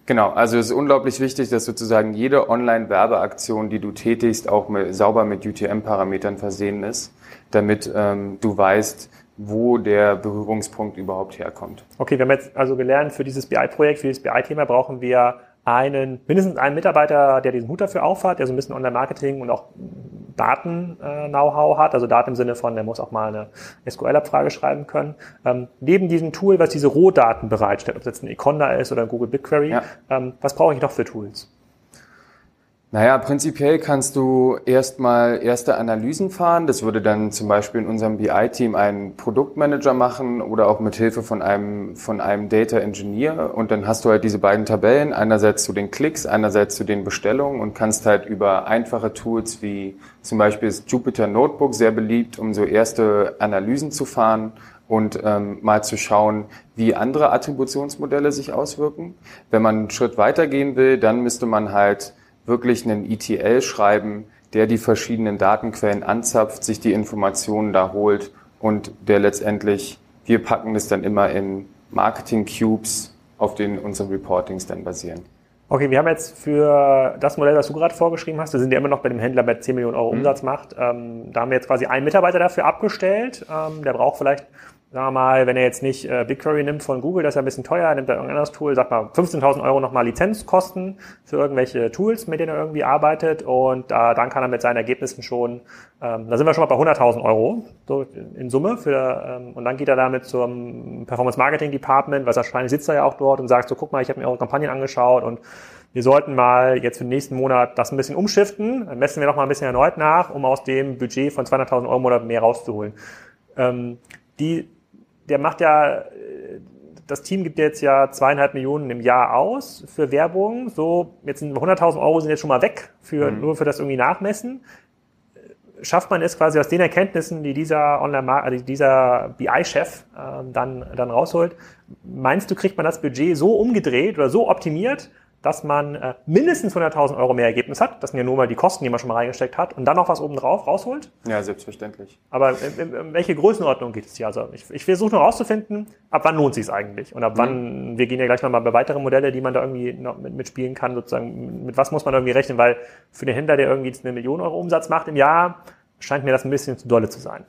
Speaker 2: Genau, also es ist unglaublich wichtig, dass sozusagen jede Online-Werbeaktion, die du tätigst, auch mit, sauber mit UTM-Parametern versehen ist, damit ähm, du weißt, wo der Berührungspunkt überhaupt herkommt.
Speaker 1: Okay, wir haben jetzt also gelernt, für dieses BI-Projekt, für dieses BI-Thema brauchen wir einen, mindestens einen Mitarbeiter, der diesen Hut dafür aufhat, der so ein bisschen Online-Marketing und auch Daten-Know-how hat, also Daten im Sinne von, der muss auch mal eine SQL-Abfrage schreiben können. Ähm, neben diesem Tool, was diese Rohdaten bereitstellt, ob es jetzt ein Econda ist oder ein Google BigQuery, ja. ähm, was brauche ich noch für Tools?
Speaker 2: Naja, prinzipiell kannst du erstmal erste Analysen fahren. Das würde dann zum Beispiel in unserem BI-Team ein Produktmanager machen oder auch mit Hilfe von einem, von einem Data Engineer. Und dann hast du halt diese beiden Tabellen, einerseits zu den Klicks, einerseits zu den Bestellungen und kannst halt über einfache Tools wie zum Beispiel das Jupyter Notebook sehr beliebt, um so erste Analysen zu fahren und ähm, mal zu schauen, wie andere Attributionsmodelle sich auswirken. Wenn man einen Schritt weitergehen will, dann müsste man halt wirklich einen ETL schreiben, der die verschiedenen Datenquellen anzapft, sich die Informationen da holt und der letztendlich, wir packen das dann immer in Marketing Cubes, auf denen unsere Reportings dann basieren.
Speaker 1: Okay, wir haben jetzt für das Modell, was du gerade vorgeschrieben hast, wir sind ja immer noch bei dem Händler, der 10 Millionen Euro mhm. Umsatz macht, ähm, da haben wir jetzt quasi einen Mitarbeiter dafür abgestellt. Ähm, der braucht vielleicht sagen wir mal, wenn er jetzt nicht äh, BigQuery nimmt von Google, das ist ja ein bisschen teuer, nimmt er irgendein anderes Tool, sagt mal 15.000 Euro nochmal Lizenzkosten für irgendwelche Tools, mit denen er irgendwie arbeitet und äh, dann kann er mit seinen Ergebnissen schon, ähm, da sind wir schon mal bei 100.000 Euro so in Summe für, ähm, und dann geht er damit zum Performance Marketing Department, weil wahrscheinlich sitzt er ja auch dort und sagt so, guck mal, ich habe mir eure Kampagnen angeschaut und wir sollten mal jetzt für den nächsten Monat das ein bisschen umschiften, dann messen wir noch mal ein bisschen erneut nach, um aus dem Budget von 200.000 Euro oder mehr rauszuholen. Ähm, die der macht ja, äh, das Team gibt jetzt ja zweieinhalb Millionen im Jahr aus für Werbung. So, jetzt sind 100.000 Euro sind jetzt schon mal weg für, mhm. nur für das irgendwie Nachmessen. schafft man es quasi aus den Erkenntnissen, die dieser Online, also dieser BI-Chef äh, dann, dann rausholt. Meinst du, kriegt man das Budget so umgedreht oder so optimiert, dass man äh, mindestens 100.000 Euro mehr Ergebnis hat. Das sind ja nur mal die Kosten, die man schon mal reingesteckt hat. Und dann noch was obendrauf rausholt.
Speaker 2: Ja, selbstverständlich.
Speaker 1: Aber in, in, in welche Größenordnung geht es hier? Also ich, ich versuche nur rauszufinden, ab wann lohnt sich eigentlich? Und ab mhm. wann, wir gehen ja gleich nochmal bei weiteren Modelle, die man da irgendwie noch mit, mitspielen kann, sozusagen, mit was muss man irgendwie rechnen? Weil für den Händler, der irgendwie eine Million Euro Umsatz macht im Jahr, scheint mir das ein bisschen zu dolle zu sein.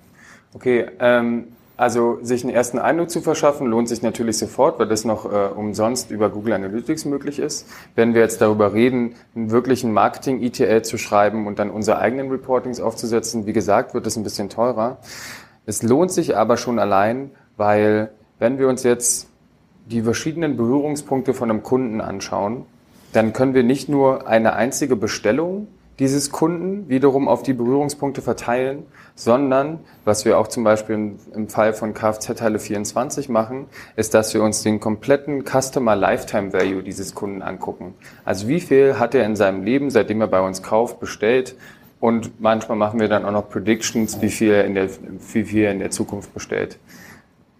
Speaker 2: Okay, ähm, also sich einen ersten Eindruck zu verschaffen, lohnt sich natürlich sofort, weil das noch äh, umsonst über Google Analytics möglich ist. Wenn wir jetzt darüber reden, einen wirklichen Marketing-ETL zu schreiben und dann unsere eigenen Reportings aufzusetzen, wie gesagt, wird es ein bisschen teurer. Es lohnt sich aber schon allein, weil wenn wir uns jetzt die verschiedenen Berührungspunkte von einem Kunden anschauen, dann können wir nicht nur eine einzige Bestellung dieses Kunden wiederum auf die Berührungspunkte verteilen, sondern was wir auch zum Beispiel im, Fall von Kfz-Teile 24 machen, ist, dass wir uns den kompletten Customer Lifetime Value dieses Kunden angucken. Also wie viel hat er in seinem Leben, seitdem er bei uns kauft, bestellt und manchmal machen wir dann auch noch Predictions, wie viel er in der, wie viel er in der Zukunft bestellt.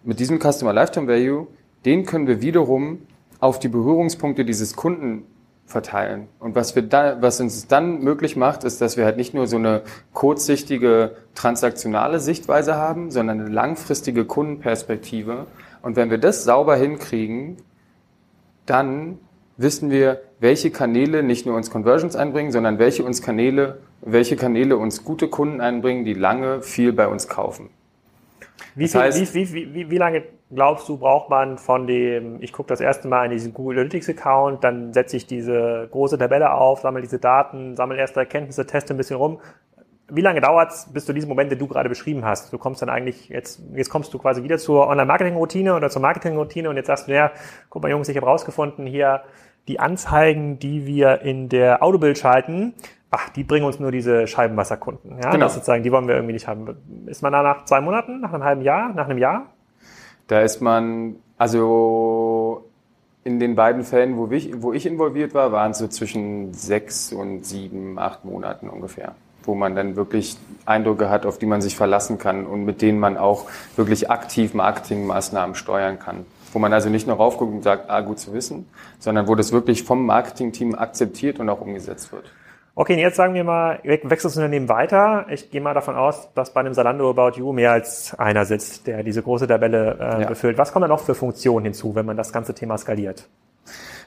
Speaker 2: Mit diesem Customer Lifetime Value, den können wir wiederum auf die Berührungspunkte dieses Kunden verteilen. Und was wir da, was uns dann möglich macht, ist, dass wir halt nicht nur so eine kurzsichtige transaktionale Sichtweise haben, sondern eine langfristige Kundenperspektive. Und wenn wir das sauber hinkriegen, dann wissen wir, welche Kanäle nicht nur uns Conversions einbringen, sondern welche uns Kanäle, welche Kanäle uns gute Kunden einbringen, die lange viel bei uns kaufen.
Speaker 1: Wie, viel, heißt, wie, wie, wie, wie lange glaubst du, braucht man von dem, ich gucke das erste Mal in diesen Google Analytics Account, dann setze ich diese große Tabelle auf, sammle diese Daten, sammle erste Erkenntnisse, teste ein bisschen rum. Wie lange dauert es bis zu diesem Moment, den du gerade beschrieben hast? Du kommst dann eigentlich, jetzt, jetzt kommst du quasi wieder zur Online-Marketing-Routine oder zur Marketing-Routine und jetzt sagst du, ja, guck mal Jungs, ich habe rausgefunden, hier die Anzeigen, die wir in der Autobild schalten, ach, die bringen uns nur diese Scheibenwasserkunden. Ja? Genau. Das sozusagen, die wollen wir irgendwie nicht haben. Ist man da nach zwei Monaten, nach einem halben Jahr, nach einem Jahr?
Speaker 2: Da ist man, also in den beiden Fällen, wo ich, wo ich involviert war, waren es so zwischen sechs und sieben, acht Monaten ungefähr, wo man dann wirklich Eindrücke hat, auf die man sich verlassen kann und mit denen man auch wirklich aktiv Marketingmaßnahmen steuern kann. Wo man also nicht nur raufguckt und sagt, ah, gut zu wissen, sondern wo das wirklich vom Marketingteam akzeptiert und auch umgesetzt wird.
Speaker 1: Okay, jetzt sagen wir mal, wechselst das Unternehmen weiter. Ich gehe mal davon aus, dass bei einem Salando About You mehr als einer sitzt, der diese große Tabelle äh, ja. befüllt. Was kommt da noch für Funktionen hinzu, wenn man das ganze Thema skaliert?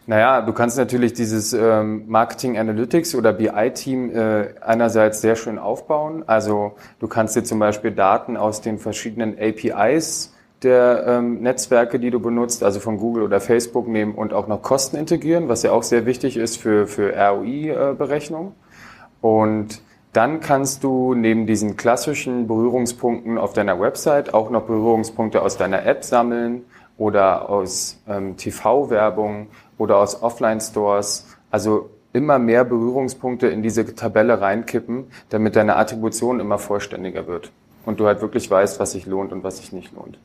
Speaker 2: Naja, du kannst natürlich dieses ähm, Marketing Analytics oder BI-Team äh, einerseits sehr schön aufbauen. Also du kannst dir zum Beispiel Daten aus den verschiedenen APIs der ähm, Netzwerke, die du benutzt, also von Google oder Facebook nehmen und auch noch Kosten integrieren, was ja auch sehr wichtig ist für, für ROI-Berechnung. Äh, und dann kannst du neben diesen klassischen Berührungspunkten auf deiner Website auch noch Berührungspunkte aus deiner App sammeln oder aus ähm, TV-Werbung oder aus Offline-Stores. Also immer mehr Berührungspunkte in diese Tabelle reinkippen, damit deine Attribution immer vollständiger wird und du halt wirklich weißt, was sich lohnt und was sich nicht lohnt.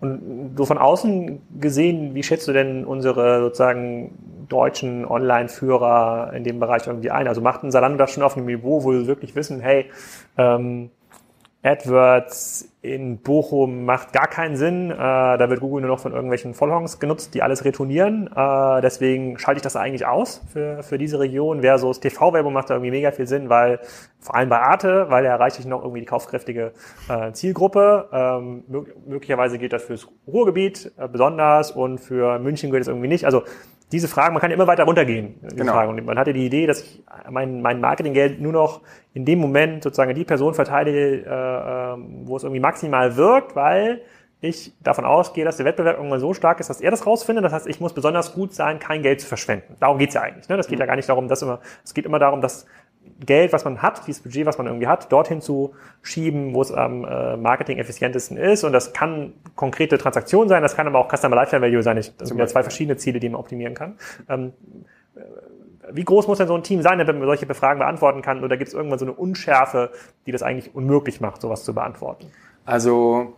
Speaker 1: Und so von außen gesehen, wie schätzt du denn unsere sozusagen deutschen Online-Führer in dem Bereich irgendwie ein? Also macht ein Salando das schon auf einem Niveau, wo wir wirklich wissen, hey, ähm, AdWords in Bochum macht gar keinen Sinn. Äh, da wird Google nur noch von irgendwelchen Vollhongs genutzt, die alles retournieren. Äh, deswegen schalte ich das eigentlich aus für, für diese Region. Versus TV-Werbung macht da irgendwie mega viel Sinn, weil vor allem bei Arte, weil da erreiche ich noch irgendwie die kaufkräftige äh, Zielgruppe. Ähm, möglicherweise gilt das fürs Ruhrgebiet äh, besonders und für München gilt es irgendwie nicht. Also diese Fragen, man kann immer weiter runtergehen. Genau. Fragen. Und man hatte die Idee, dass ich mein, mein Marketinggeld nur noch in dem Moment sozusagen die Person verteidige, äh, äh, wo es irgendwie maximal wirkt, weil ich davon ausgehe, dass der Wettbewerb irgendwann so stark ist, dass er das rausfindet. Das heißt, ich muss besonders gut sein, kein Geld zu verschwenden. Darum geht's ja eigentlich. Ne? Das geht ja gar nicht darum, dass immer, es geht immer darum, dass Geld, was man hat, dieses Budget, was man irgendwie hat, dorthin zu schieben, wo es am äh, Marketing effizientesten ist. Und das kann konkrete Transaktion sein, das kann aber auch Customer Lifetime Value sein. Das sind ja zwei verschiedene Ziele, die man optimieren kann. Ähm, äh, wie groß muss denn so ein Team sein, damit man solche Befragen beantworten kann? Oder gibt es irgendwann so eine Unschärfe, die das eigentlich unmöglich macht, sowas zu beantworten?
Speaker 2: Also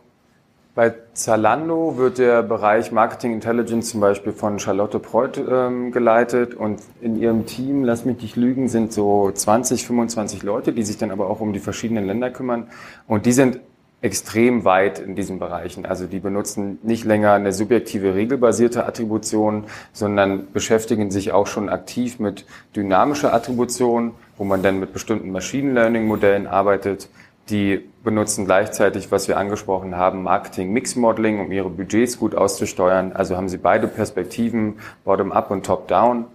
Speaker 2: Bei Zalando wird der Bereich Marketing Intelligence zum Beispiel von Charlotte Preuth ähm, geleitet und in ihrem Team, lass mich nicht lügen, sind so 20, 25 Leute, die sich dann aber auch um die verschiedenen Länder kümmern und die sind extrem weit in diesen Bereichen. Also die benutzen nicht länger eine subjektive regelbasierte Attribution, sondern beschäftigen sich auch schon aktiv mit dynamischer Attribution, wo man dann mit bestimmten Machine Learning Modellen arbeitet die benutzen gleichzeitig, was wir angesprochen haben, Marketing Mix Modeling, um ihre Budgets gut auszusteuern. Also haben sie beide Perspektiven, Bottom-up und Top-down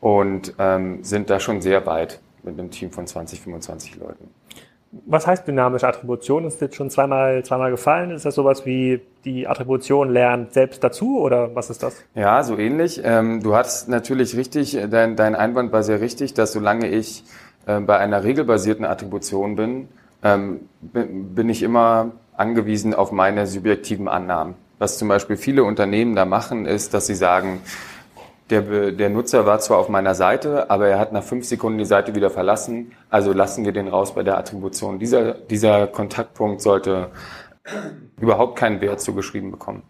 Speaker 2: und ähm, sind da schon sehr weit mit einem Team von 20, 25 Leuten.
Speaker 1: Was heißt dynamische Attribution? Ist jetzt schon zweimal, zweimal gefallen. Ist das sowas wie die Attribution lernt selbst dazu oder was ist das?
Speaker 2: Ja, so ähnlich. Ähm, du hast natürlich richtig, dein, dein Einwand war sehr richtig, dass solange ich äh, bei einer regelbasierten Attribution bin, ähm, bin ich immer angewiesen auf meine subjektiven Annahmen. Was zum Beispiel viele Unternehmen da machen, ist, dass sie sagen, der, der Nutzer war zwar auf meiner Seite, aber er hat nach fünf Sekunden die Seite wieder verlassen, also lassen wir den raus bei der Attribution. Dieser, dieser Kontaktpunkt sollte überhaupt keinen Wert zugeschrieben bekommen.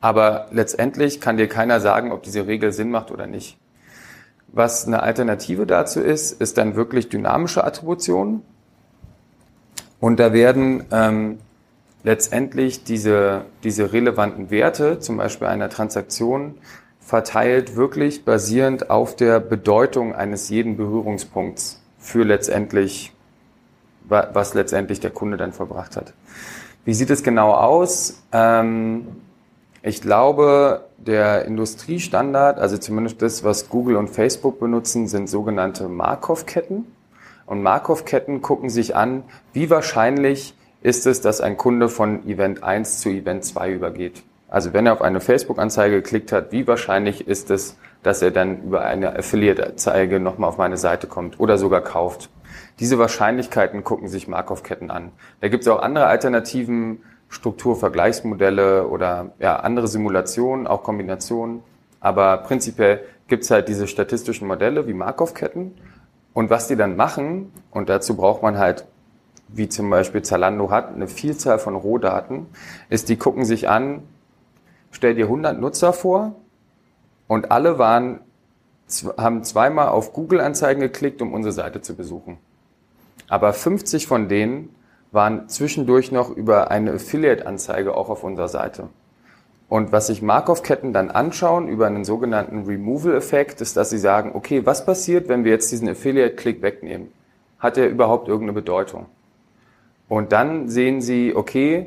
Speaker 2: Aber letztendlich kann dir keiner sagen, ob diese Regel Sinn macht oder nicht. Was eine Alternative dazu ist, ist dann wirklich dynamische Attribution. Und da werden ähm, letztendlich diese, diese relevanten Werte, zum Beispiel einer Transaktion, verteilt wirklich basierend auf der Bedeutung eines jeden Berührungspunkts für letztendlich, was letztendlich der Kunde dann verbracht hat. Wie sieht es genau aus? Ähm, ich glaube, der Industriestandard, also zumindest das, was Google und Facebook benutzen, sind sogenannte Markov-Ketten. Und Markov-Ketten gucken sich an, wie wahrscheinlich ist es, dass ein Kunde von Event 1 zu Event 2 übergeht. Also wenn er auf eine Facebook-Anzeige geklickt hat, wie wahrscheinlich ist es, dass er dann über eine Affiliate-Anzeige nochmal auf meine Seite kommt oder sogar kauft. Diese Wahrscheinlichkeiten gucken sich Markov-Ketten an. Da gibt es auch andere Alternativen, Strukturvergleichsmodelle oder ja, andere Simulationen, auch Kombinationen. Aber prinzipiell gibt es halt diese statistischen Modelle wie Markov-Ketten und was die dann machen, und dazu braucht man halt, wie zum Beispiel Zalando hat, eine Vielzahl von Rohdaten, ist, die gucken sich an, stell dir 100 Nutzer vor und alle waren, haben zweimal auf Google-Anzeigen geklickt, um unsere Seite zu besuchen. Aber 50 von denen waren zwischendurch noch über eine Affiliate-Anzeige auch auf unserer Seite. Und was sich Markov-Ketten dann anschauen über einen sogenannten Removal-Effekt, ist, dass sie sagen, okay, was passiert, wenn wir jetzt diesen Affiliate-Klick wegnehmen? Hat er überhaupt irgendeine Bedeutung? Und dann sehen sie, okay,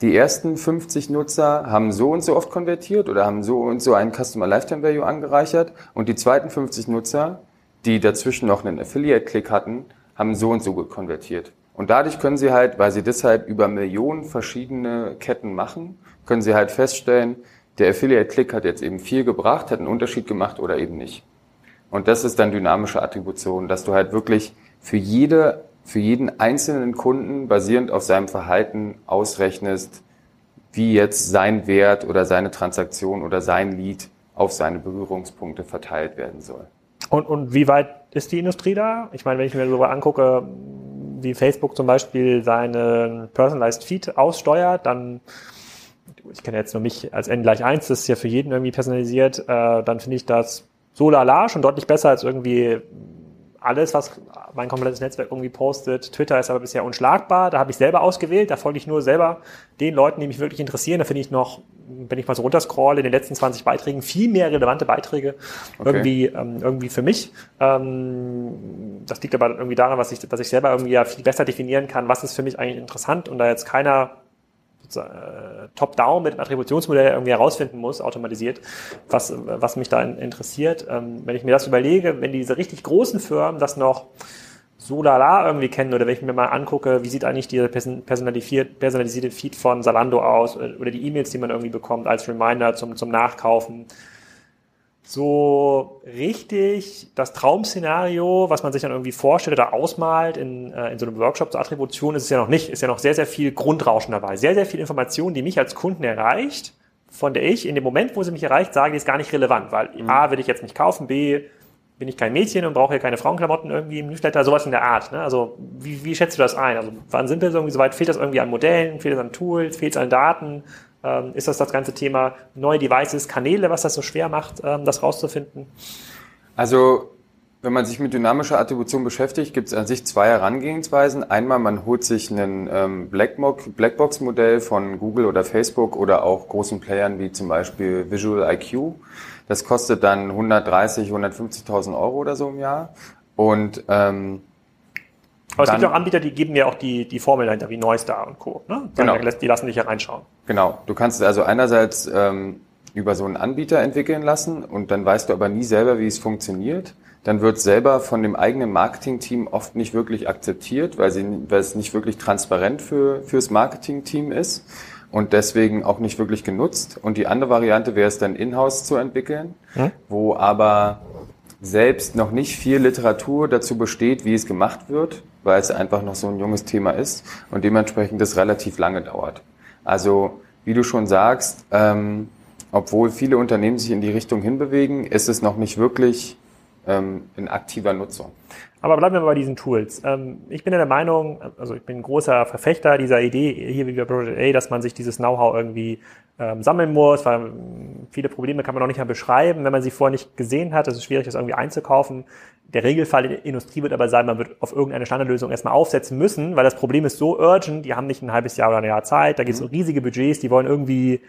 Speaker 2: die ersten 50 Nutzer haben so und so oft konvertiert oder haben so und so einen Customer Lifetime Value angereichert und die zweiten 50 Nutzer, die dazwischen noch einen Affiliate-Klick hatten, haben so und so konvertiert. Und dadurch können sie halt, weil sie deshalb über Millionen verschiedene Ketten machen, können Sie halt feststellen, der Affiliate-Click hat jetzt eben viel gebracht, hat einen Unterschied gemacht oder eben nicht. Und das ist dann dynamische Attribution, dass du halt wirklich für jede, für jeden einzelnen Kunden basierend auf seinem Verhalten ausrechnest, wie jetzt sein Wert oder seine Transaktion oder sein Lead auf seine Berührungspunkte verteilt werden soll.
Speaker 1: Und, und wie weit ist die Industrie da? Ich meine, wenn ich mir so angucke, wie Facebook zum Beispiel seinen Personalized Feed aussteuert, dann ich kenne jetzt nur mich als n gleich 1, das ist ja für jeden irgendwie personalisiert, äh, dann finde ich das so lala schon deutlich besser als irgendwie alles, was mein komplettes Netzwerk irgendwie postet. Twitter ist aber bisher unschlagbar. Da habe ich selber ausgewählt. Da folge ich nur selber den Leuten, die mich wirklich interessieren. Da finde ich noch, wenn ich mal so runterscrolle, in den letzten 20 Beiträgen viel mehr relevante Beiträge okay. irgendwie, ähm, irgendwie für mich. Ähm, das liegt aber irgendwie daran, was ich, dass ich selber irgendwie ja viel besser definieren kann, was ist für mich eigentlich interessant und da jetzt keiner äh, top-down mit dem Attributionsmodell irgendwie herausfinden muss, automatisiert, was, was mich da interessiert. Ähm, wenn ich mir das überlege, wenn diese richtig großen Firmen das noch so lala irgendwie kennen oder wenn ich mir mal angucke, wie sieht eigentlich dieser personalisierte Feed von Salando aus oder die E-Mails, die man irgendwie bekommt als Reminder zum, zum Nachkaufen, so richtig das Traumszenario, was man sich dann irgendwie vorstellt oder ausmalt in, äh, in so einem Workshop zur Attribution, ist es ja noch nicht. Ist ja noch sehr, sehr viel Grundrauschen dabei. Sehr, sehr viel Information, die mich als Kunden erreicht, von der ich in dem Moment, wo sie mich erreicht, sage, die ist gar nicht relevant, weil mhm. A, will ich jetzt nicht kaufen, B, bin ich kein Mädchen und brauche hier keine Frauenklamotten irgendwie im Newsletter, sowas in der Art. Ne? Also wie, wie schätzt du das ein? Also wann sind wir so irgendwie so weit? Fehlt das irgendwie an Modellen, fehlt es an Tools, fehlt es an Daten? Ähm, ist das das ganze Thema neue Devices, Kanäle, was das so schwer macht, ähm, das rauszufinden?
Speaker 2: Also wenn man sich mit dynamischer Attribution beschäftigt, gibt es an sich zwei Herangehensweisen. Einmal, man holt sich ein ähm, Blackbox-Modell von Google oder Facebook oder auch großen Playern wie zum Beispiel Visual IQ. Das kostet dann 130, 150.000 Euro oder so im Jahr. Und ähm,
Speaker 1: aber es gibt auch Anbieter, die geben ja auch die, die Formel dahinter, wie Neustar und Co. Ne? Genau. Die lassen dich ja reinschauen.
Speaker 2: Genau. Du kannst es also einerseits ähm, über so einen Anbieter entwickeln lassen und dann weißt du aber nie selber, wie es funktioniert dann wird selber von dem eigenen Marketingteam oft nicht wirklich akzeptiert, weil, sie, weil es nicht wirklich transparent für, fürs Marketingteam ist und deswegen auch nicht wirklich genutzt. Und die andere Variante wäre es dann in-house zu entwickeln, hm? wo aber selbst noch nicht viel Literatur dazu besteht, wie es gemacht wird, weil es einfach noch so ein junges Thema ist und dementsprechend das relativ lange dauert. Also wie du schon sagst, ähm, obwohl viele Unternehmen sich in die Richtung hinbewegen, ist es noch nicht wirklich ähm, in aktiver Nutzung.
Speaker 1: Aber bleiben wir mal bei diesen Tools. Ähm, ich bin der Meinung, also ich bin ein großer Verfechter dieser Idee hier wie bei Project A, dass man sich dieses Know-how irgendwie ähm, sammeln muss, weil viele Probleme kann man noch nicht mal beschreiben, wenn man sie vorher nicht gesehen hat. Es ist schwierig, das irgendwie einzukaufen. Der Regelfall in der Industrie wird aber sein, man wird auf irgendeine Standardlösung erstmal aufsetzen müssen, weil das Problem ist so urgent, die haben nicht ein halbes Jahr oder ein Jahr Zeit, da gibt es mhm. riesige Budgets, die wollen irgendwie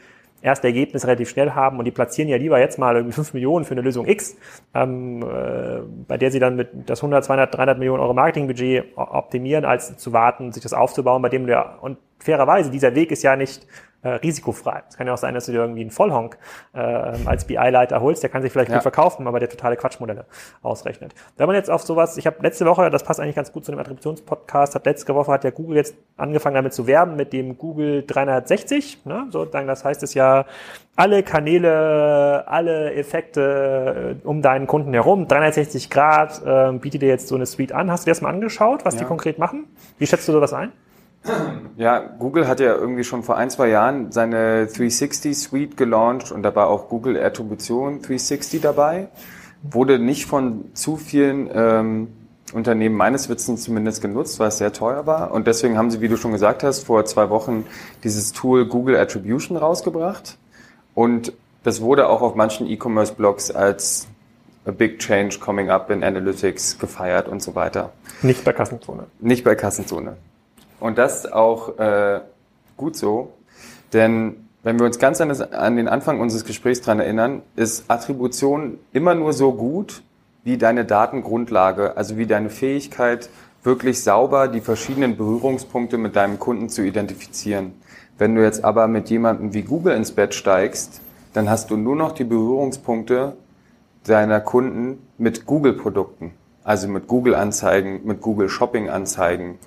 Speaker 1: erste Ergebnis relativ schnell haben und die platzieren ja lieber jetzt mal irgendwie 5 Millionen für eine Lösung X, ähm, äh, bei der sie dann mit das 100, 200, 300 Millionen Euro Marketingbudget optimieren, als zu warten, sich das aufzubauen, bei dem der, und fairerweise, dieser Weg ist ja nicht äh, risikofrei. Es kann ja auch sein, dass du dir irgendwie einen Vollhonk äh, als BI-Leiter holst, der kann sich vielleicht ja. gut verkaufen, aber der totale Quatschmodelle ausrechnet. Wenn man jetzt auf sowas, ich habe letzte Woche, das passt eigentlich ganz gut zu dem Attributionspodcast, hat letzte Woche hat ja Google jetzt angefangen damit zu werben mit dem Google 360. Ne? So, dann, das heißt es ja, alle Kanäle, alle Effekte äh, um deinen Kunden herum, 360 Grad, äh, bietet dir jetzt so eine Suite an. Hast du dir das mal angeschaut, was ja. die konkret machen? Wie schätzt du sowas ein?
Speaker 2: Ja, Google hat ja irgendwie schon vor ein, zwei Jahren seine 360 Suite gelauncht und da war auch Google Attribution 360 dabei. Wurde nicht von zu vielen ähm, Unternehmen meines Wissens zumindest genutzt, weil es sehr teuer war. Und deswegen haben sie, wie du schon gesagt hast, vor zwei Wochen dieses Tool Google Attribution rausgebracht. Und das wurde auch auf manchen E-Commerce-Blogs als a big change coming up in Analytics gefeiert und so weiter.
Speaker 1: Nicht bei Kassenzone.
Speaker 2: Nicht bei Kassenzone. Und das auch äh, gut so, denn wenn wir uns ganz an, das, an den Anfang unseres Gesprächs dran erinnern, ist Attribution immer nur so gut wie deine Datengrundlage, also wie deine Fähigkeit, wirklich sauber die verschiedenen Berührungspunkte mit deinem Kunden zu identifizieren. Wenn du jetzt aber mit jemandem wie Google ins Bett steigst, dann hast du nur noch die Berührungspunkte deiner Kunden mit Google-Produkten, also mit Google-Anzeigen, mit Google Shopping-Anzeigen,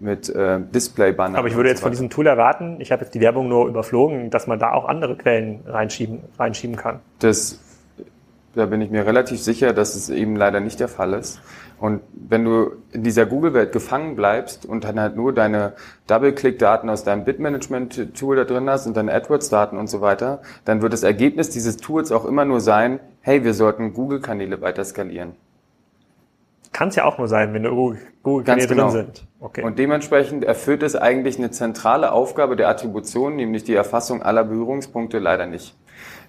Speaker 2: mit äh, Display-Bannern.
Speaker 1: Aber ich würde jetzt von diesem Tool erwarten, ich habe jetzt die Werbung nur überflogen, dass man da auch andere Quellen reinschieben, reinschieben kann.
Speaker 2: Das, da bin ich mir relativ sicher, dass es eben leider nicht der Fall ist. Und wenn du in dieser Google-Welt gefangen bleibst und dann halt nur deine Double-Click-Daten aus deinem Bit-Management-Tool da drin hast und deine AdWords-Daten und so weiter, dann wird das Ergebnis dieses Tools auch immer nur sein, hey, wir sollten Google-Kanäle weiter skalieren.
Speaker 1: Kann es ja auch nur sein, wenn da Google-Kanäle
Speaker 2: genau. drin sind. Okay. Und dementsprechend erfüllt es eigentlich eine zentrale Aufgabe der Attribution, nämlich die Erfassung aller Berührungspunkte leider nicht.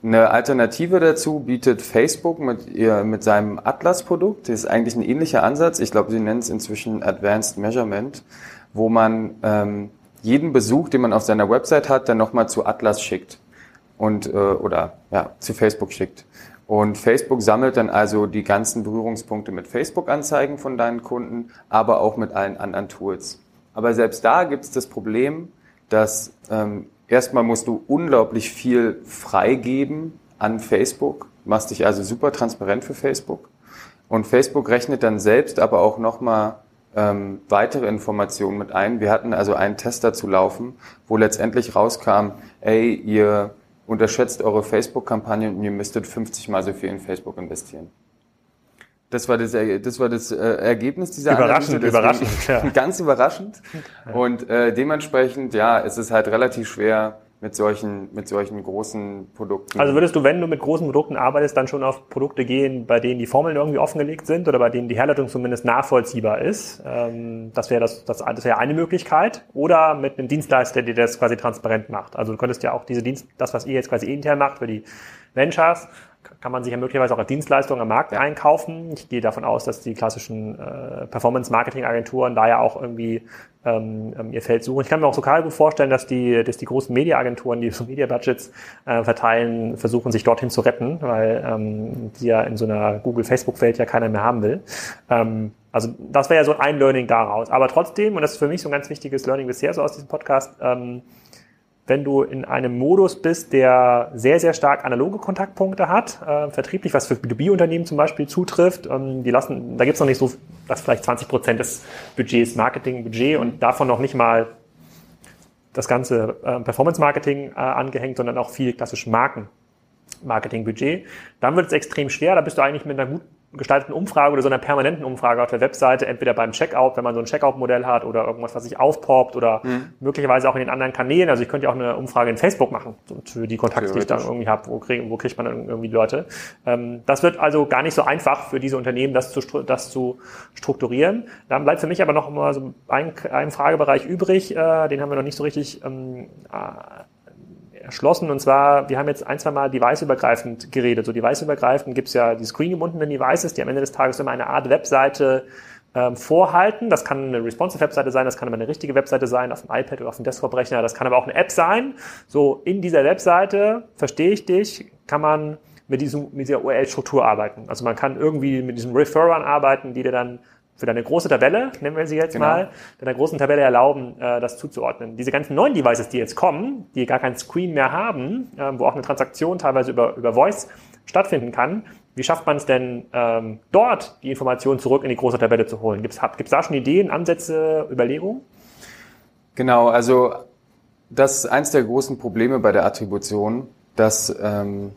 Speaker 2: Eine Alternative dazu bietet Facebook mit, ihr, mit seinem Atlas-Produkt. Das ist eigentlich ein ähnlicher Ansatz. Ich glaube, sie nennen es inzwischen Advanced Measurement, wo man ähm, jeden Besuch, den man auf seiner Website hat, dann nochmal zu Atlas schickt und äh, oder ja zu Facebook schickt. Und Facebook sammelt dann also die ganzen Berührungspunkte mit Facebook-Anzeigen von deinen Kunden, aber auch mit allen anderen Tools. Aber selbst da gibt es das Problem, dass ähm, erstmal musst du unglaublich viel freigeben an Facebook, machst dich also super transparent für Facebook. Und Facebook rechnet dann selbst aber auch nochmal ähm, weitere Informationen mit ein. Wir hatten also einen Test dazu laufen, wo letztendlich rauskam, ey, ihr unterschätzt eure Facebook-Kampagne und ihr müsstet 50 mal so viel in Facebook investieren. Das war das, das, war das äh, Ergebnis dieser
Speaker 1: überraschend, Analyse. Überraschend,
Speaker 2: ja. [LAUGHS] Ganz überraschend. Und äh, dementsprechend, ja, es ist halt relativ schwer, mit solchen, mit solchen großen Produkten.
Speaker 1: Also würdest du, wenn du mit großen Produkten arbeitest, dann schon auf Produkte gehen, bei denen die Formeln irgendwie offengelegt sind oder bei denen die Herleitung zumindest nachvollziehbar ist? Ähm, das wäre das, das, das wäre eine Möglichkeit. Oder mit einem Dienstleister, der das quasi transparent macht. Also du könntest ja auch diese Dienst, das, was ihr jetzt quasi intern macht für die Ventures, kann man sich ja möglicherweise auch als Dienstleistung am Markt ja. einkaufen. Ich gehe davon aus, dass die klassischen äh, Performance-Marketing-Agenturen da ja auch irgendwie ähm, ähm, ihr Feld suchen. Ich kann mir auch gut vorstellen, dass die, dass die großen Media-Agenturen, die [LAUGHS] so Media-Budgets äh, verteilen, versuchen, sich dorthin zu retten, weil ähm, die ja in so einer Google-Facebook-Welt ja keiner mehr haben will. Ähm, also das wäre ja so ein Learning daraus. Aber trotzdem, und das ist für mich so ein ganz wichtiges Learning bisher so aus diesem Podcast, ähm, wenn du in einem Modus bist, der sehr, sehr stark analoge Kontaktpunkte hat, äh, vertrieblich, was für B2B-Unternehmen zum Beispiel zutrifft, ähm, die lassen, da gibt's noch nicht so, das vielleicht 20 Prozent des Budgets Marketing-Budget und davon noch nicht mal das ganze äh, Performance-Marketing äh, angehängt, sondern auch viel klassisch Marken-Marketing-Budget. Dann wird es extrem schwer, da bist du eigentlich mit einer gut gestalteten Umfrage oder so einer permanenten Umfrage auf der Webseite, entweder beim Checkout, wenn man so ein Checkout-Modell hat oder irgendwas, was sich aufpoppt oder mhm. möglicherweise auch in den anderen Kanälen. Also ich könnte ja auch eine Umfrage in Facebook machen für die Kontakte, die ich dann irgendwie habe. Wo, krieg, wo kriegt man dann irgendwie Leute? Ähm, das wird also gar nicht so einfach für diese Unternehmen, das zu, das zu strukturieren. Dann bleibt für mich aber noch mal so ein, ein Fragebereich übrig, äh, den haben wir noch nicht so richtig ähm, erschlossen. Und zwar, wir haben jetzt ein, zwei Mal deviceübergreifend geredet. So deviceübergreifend gibt es ja die screengebundenen Devices, die am Ende des Tages immer eine Art Webseite ähm, vorhalten. Das kann eine responsive Webseite sein, das kann aber eine richtige Webseite sein, auf dem iPad oder auf dem Desktop-Rechner. Das kann aber auch eine App sein. So, in dieser Webseite, verstehe ich dich, kann man mit, diesem, mit dieser URL-Struktur arbeiten. Also man kann irgendwie mit diesem Referrern arbeiten, die dir dann für deine große Tabelle, nennen wir sie jetzt genau. mal, deiner großen Tabelle erlauben, äh, das zuzuordnen. Diese ganzen neuen Devices, die jetzt kommen, die gar keinen Screen mehr haben, äh, wo auch eine Transaktion teilweise über, über Voice stattfinden kann, wie schafft man es denn, ähm, dort die Informationen zurück in die große Tabelle zu holen? Gibt es da schon Ideen, Ansätze, Überlegungen?
Speaker 2: Genau, also das ist eins der großen Probleme bei der Attribution, dass ähm,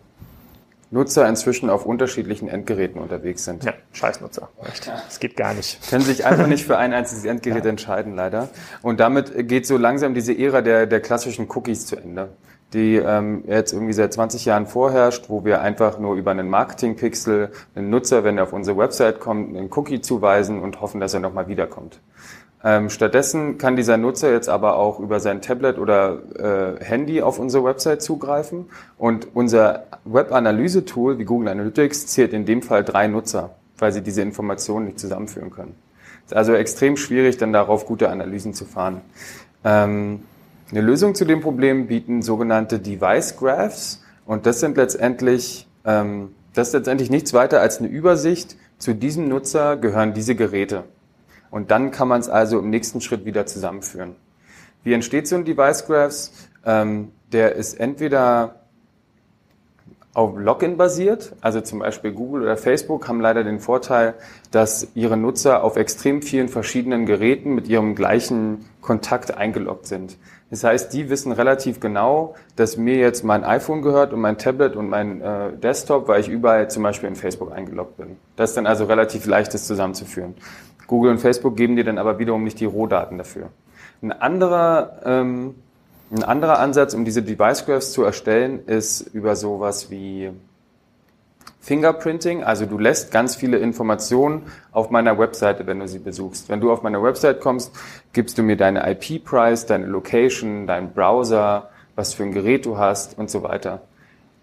Speaker 2: Nutzer inzwischen auf unterschiedlichen Endgeräten unterwegs sind.
Speaker 1: Ja, Scheißnutzer. Echt. Das geht gar nicht.
Speaker 2: Können sich einfach nicht für [LAUGHS] ein einziges Endgerät ja. entscheiden, leider. Und damit geht so langsam diese Ära der, der klassischen Cookies zu Ende, die ähm, jetzt irgendwie seit 20 Jahren vorherrscht, wo wir einfach nur über einen Marketing-Pixel einen Nutzer, wenn er auf unsere Website kommt, einen Cookie zuweisen und hoffen, dass er nochmal wiederkommt. Ähm, stattdessen kann dieser Nutzer jetzt aber auch über sein Tablet oder äh, Handy auf unsere Website zugreifen und unser Web-Analyse-Tool wie Google Analytics zählt in dem Fall drei Nutzer, weil sie diese Informationen nicht zusammenführen können. Es ist also extrem schwierig, dann darauf gute Analysen zu fahren. Ähm, eine Lösung zu dem Problem bieten sogenannte Device Graphs und das sind letztendlich ähm, das ist letztendlich nichts weiter als eine Übersicht. Zu diesem Nutzer gehören diese Geräte. Und dann kann man es also im nächsten Schritt wieder zusammenführen. Wie entsteht so ein Device Graphs? Ähm, der ist entweder auf Login basiert, also zum Beispiel Google oder Facebook haben leider den Vorteil, dass ihre Nutzer auf extrem vielen verschiedenen Geräten mit ihrem gleichen Kontakt eingeloggt sind. Das heißt, die wissen relativ genau, dass mir jetzt mein iPhone gehört und mein Tablet und mein äh, Desktop, weil ich überall zum Beispiel in Facebook eingeloggt bin. Das ist dann also relativ leicht, das zusammenzuführen. Google und Facebook geben dir dann aber wiederum nicht die Rohdaten dafür. Ein anderer, ähm, ein anderer Ansatz, um diese Device Graphs zu erstellen, ist über sowas wie Fingerprinting. Also du lässt ganz viele Informationen auf meiner Webseite, wenn du sie besuchst. Wenn du auf meine Website kommst, gibst du mir deine IP-Price, deine Location, deinen Browser, was für ein Gerät du hast und so weiter.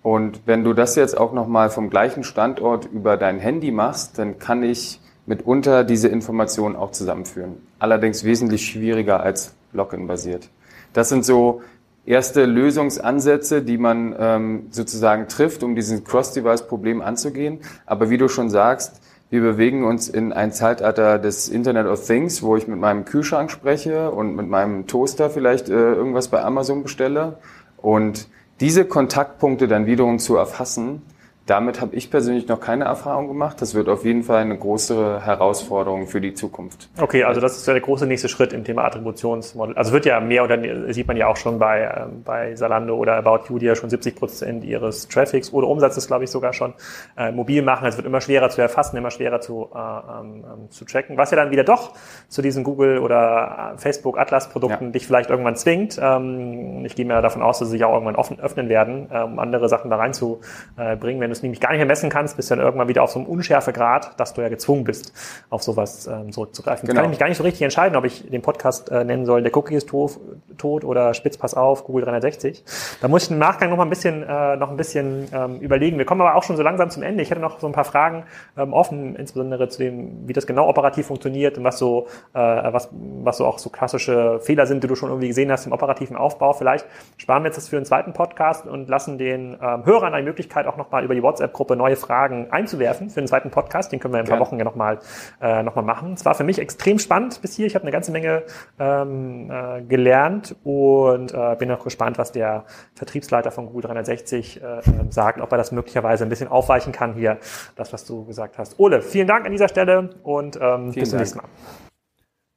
Speaker 2: Und wenn du das jetzt auch nochmal vom gleichen Standort über dein Handy machst, dann kann ich mitunter diese Informationen auch zusammenführen. Allerdings wesentlich schwieriger als Login-basiert. Das sind so erste Lösungsansätze, die man ähm, sozusagen trifft, um dieses Cross-Device-Problem anzugehen. Aber wie du schon sagst, wir bewegen uns in ein Zeitalter des Internet of Things, wo ich mit meinem Kühlschrank spreche und mit meinem Toaster vielleicht äh, irgendwas bei Amazon bestelle. Und diese Kontaktpunkte dann wiederum zu erfassen, damit habe ich persönlich noch keine Erfahrung gemacht. Das wird auf jeden Fall eine große Herausforderung für die Zukunft.
Speaker 1: Okay, also das ist der große nächste Schritt im Thema Attributionsmodell. Also wird ja mehr oder sieht man ja auch schon bei, ähm, bei Salando oder About You, die ja schon 70 Prozent ihres Traffics oder Umsatzes, glaube ich, sogar schon äh, mobil machen. Es wird immer schwerer zu erfassen, immer schwerer zu, äh, ähm, ähm, zu tracken, was ja dann wieder doch zu diesen Google oder äh, Facebook Atlas Produkten ja. dich vielleicht irgendwann zwingt. Ähm, ich gehe mir davon aus, dass sie sich auch irgendwann offen, öffnen werden, äh, um andere Sachen da reinzubringen. Wenn du es nämlich gar nicht mehr messen kannst, bist du dann irgendwann wieder auf so einem Unschärfegrad, dass du ja gezwungen bist, auf sowas ähm, zurückzugreifen. Genau. Kann ich mich gar nicht so richtig entscheiden, ob ich den Podcast äh, nennen soll, der Cookie ist tot, tot oder Spitz pass auf, Google 360. Da muss ich im Nachgang noch mal ein bisschen, äh, noch ein bisschen ähm, überlegen. Wir kommen aber auch schon so langsam zum Ende. Ich hätte noch so ein paar Fragen ähm, offen, insbesondere zu dem, wie das genau operativ funktioniert und was so, äh, was, was so auch so klassische Fehler sind, die du schon irgendwie gesehen hast im operativen Aufbau. Vielleicht sparen wir jetzt das für einen zweiten Podcast und lassen den ähm, Hörern eine Möglichkeit, auch nochmal über die WhatsApp-Gruppe neue Fragen einzuwerfen für den zweiten Podcast. Den können wir in ein paar Wochen ja nochmal äh, noch mal machen. Es war für mich extrem spannend bis hier. Ich habe eine ganze Menge ähm, äh, gelernt und äh, bin auch gespannt, was der Vertriebsleiter von Google 360 äh, sagt, ob er das möglicherweise ein bisschen aufweichen kann hier, das, was du gesagt hast. Ole, vielen Dank an dieser Stelle und ähm, bis zum nächsten Mal.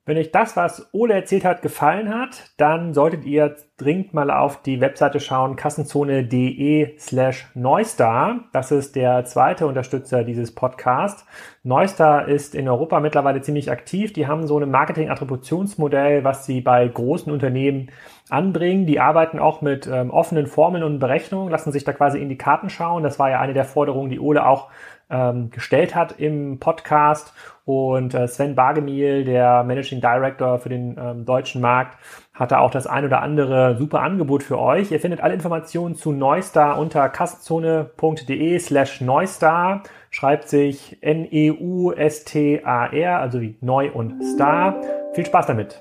Speaker 1: Wenn euch das, was Ole erzählt hat, gefallen hat, dann solltet ihr dringend mal auf die Webseite schauen, kassenzone.de slash Neustar. Das ist der zweite Unterstützer dieses Podcasts. Neustar ist in Europa mittlerweile ziemlich aktiv. Die haben so ein Marketing-Attributionsmodell, was sie bei großen Unternehmen anbringen. Die arbeiten auch mit ähm, offenen Formeln und Berechnungen, lassen sich da quasi in die Karten schauen. Das war ja eine der Forderungen, die Ole auch ähm, gestellt hat im Podcast. Und äh, Sven Bargemiel, der Managing Director für den ähm, deutschen Markt, hatte auch das ein oder andere super Angebot für euch. Ihr findet alle Informationen zu Neustar unter kassenzone.de slash Neustar. Schreibt sich N-E-U-S-T-A-R, also wie Neu und Star. Viel Spaß damit.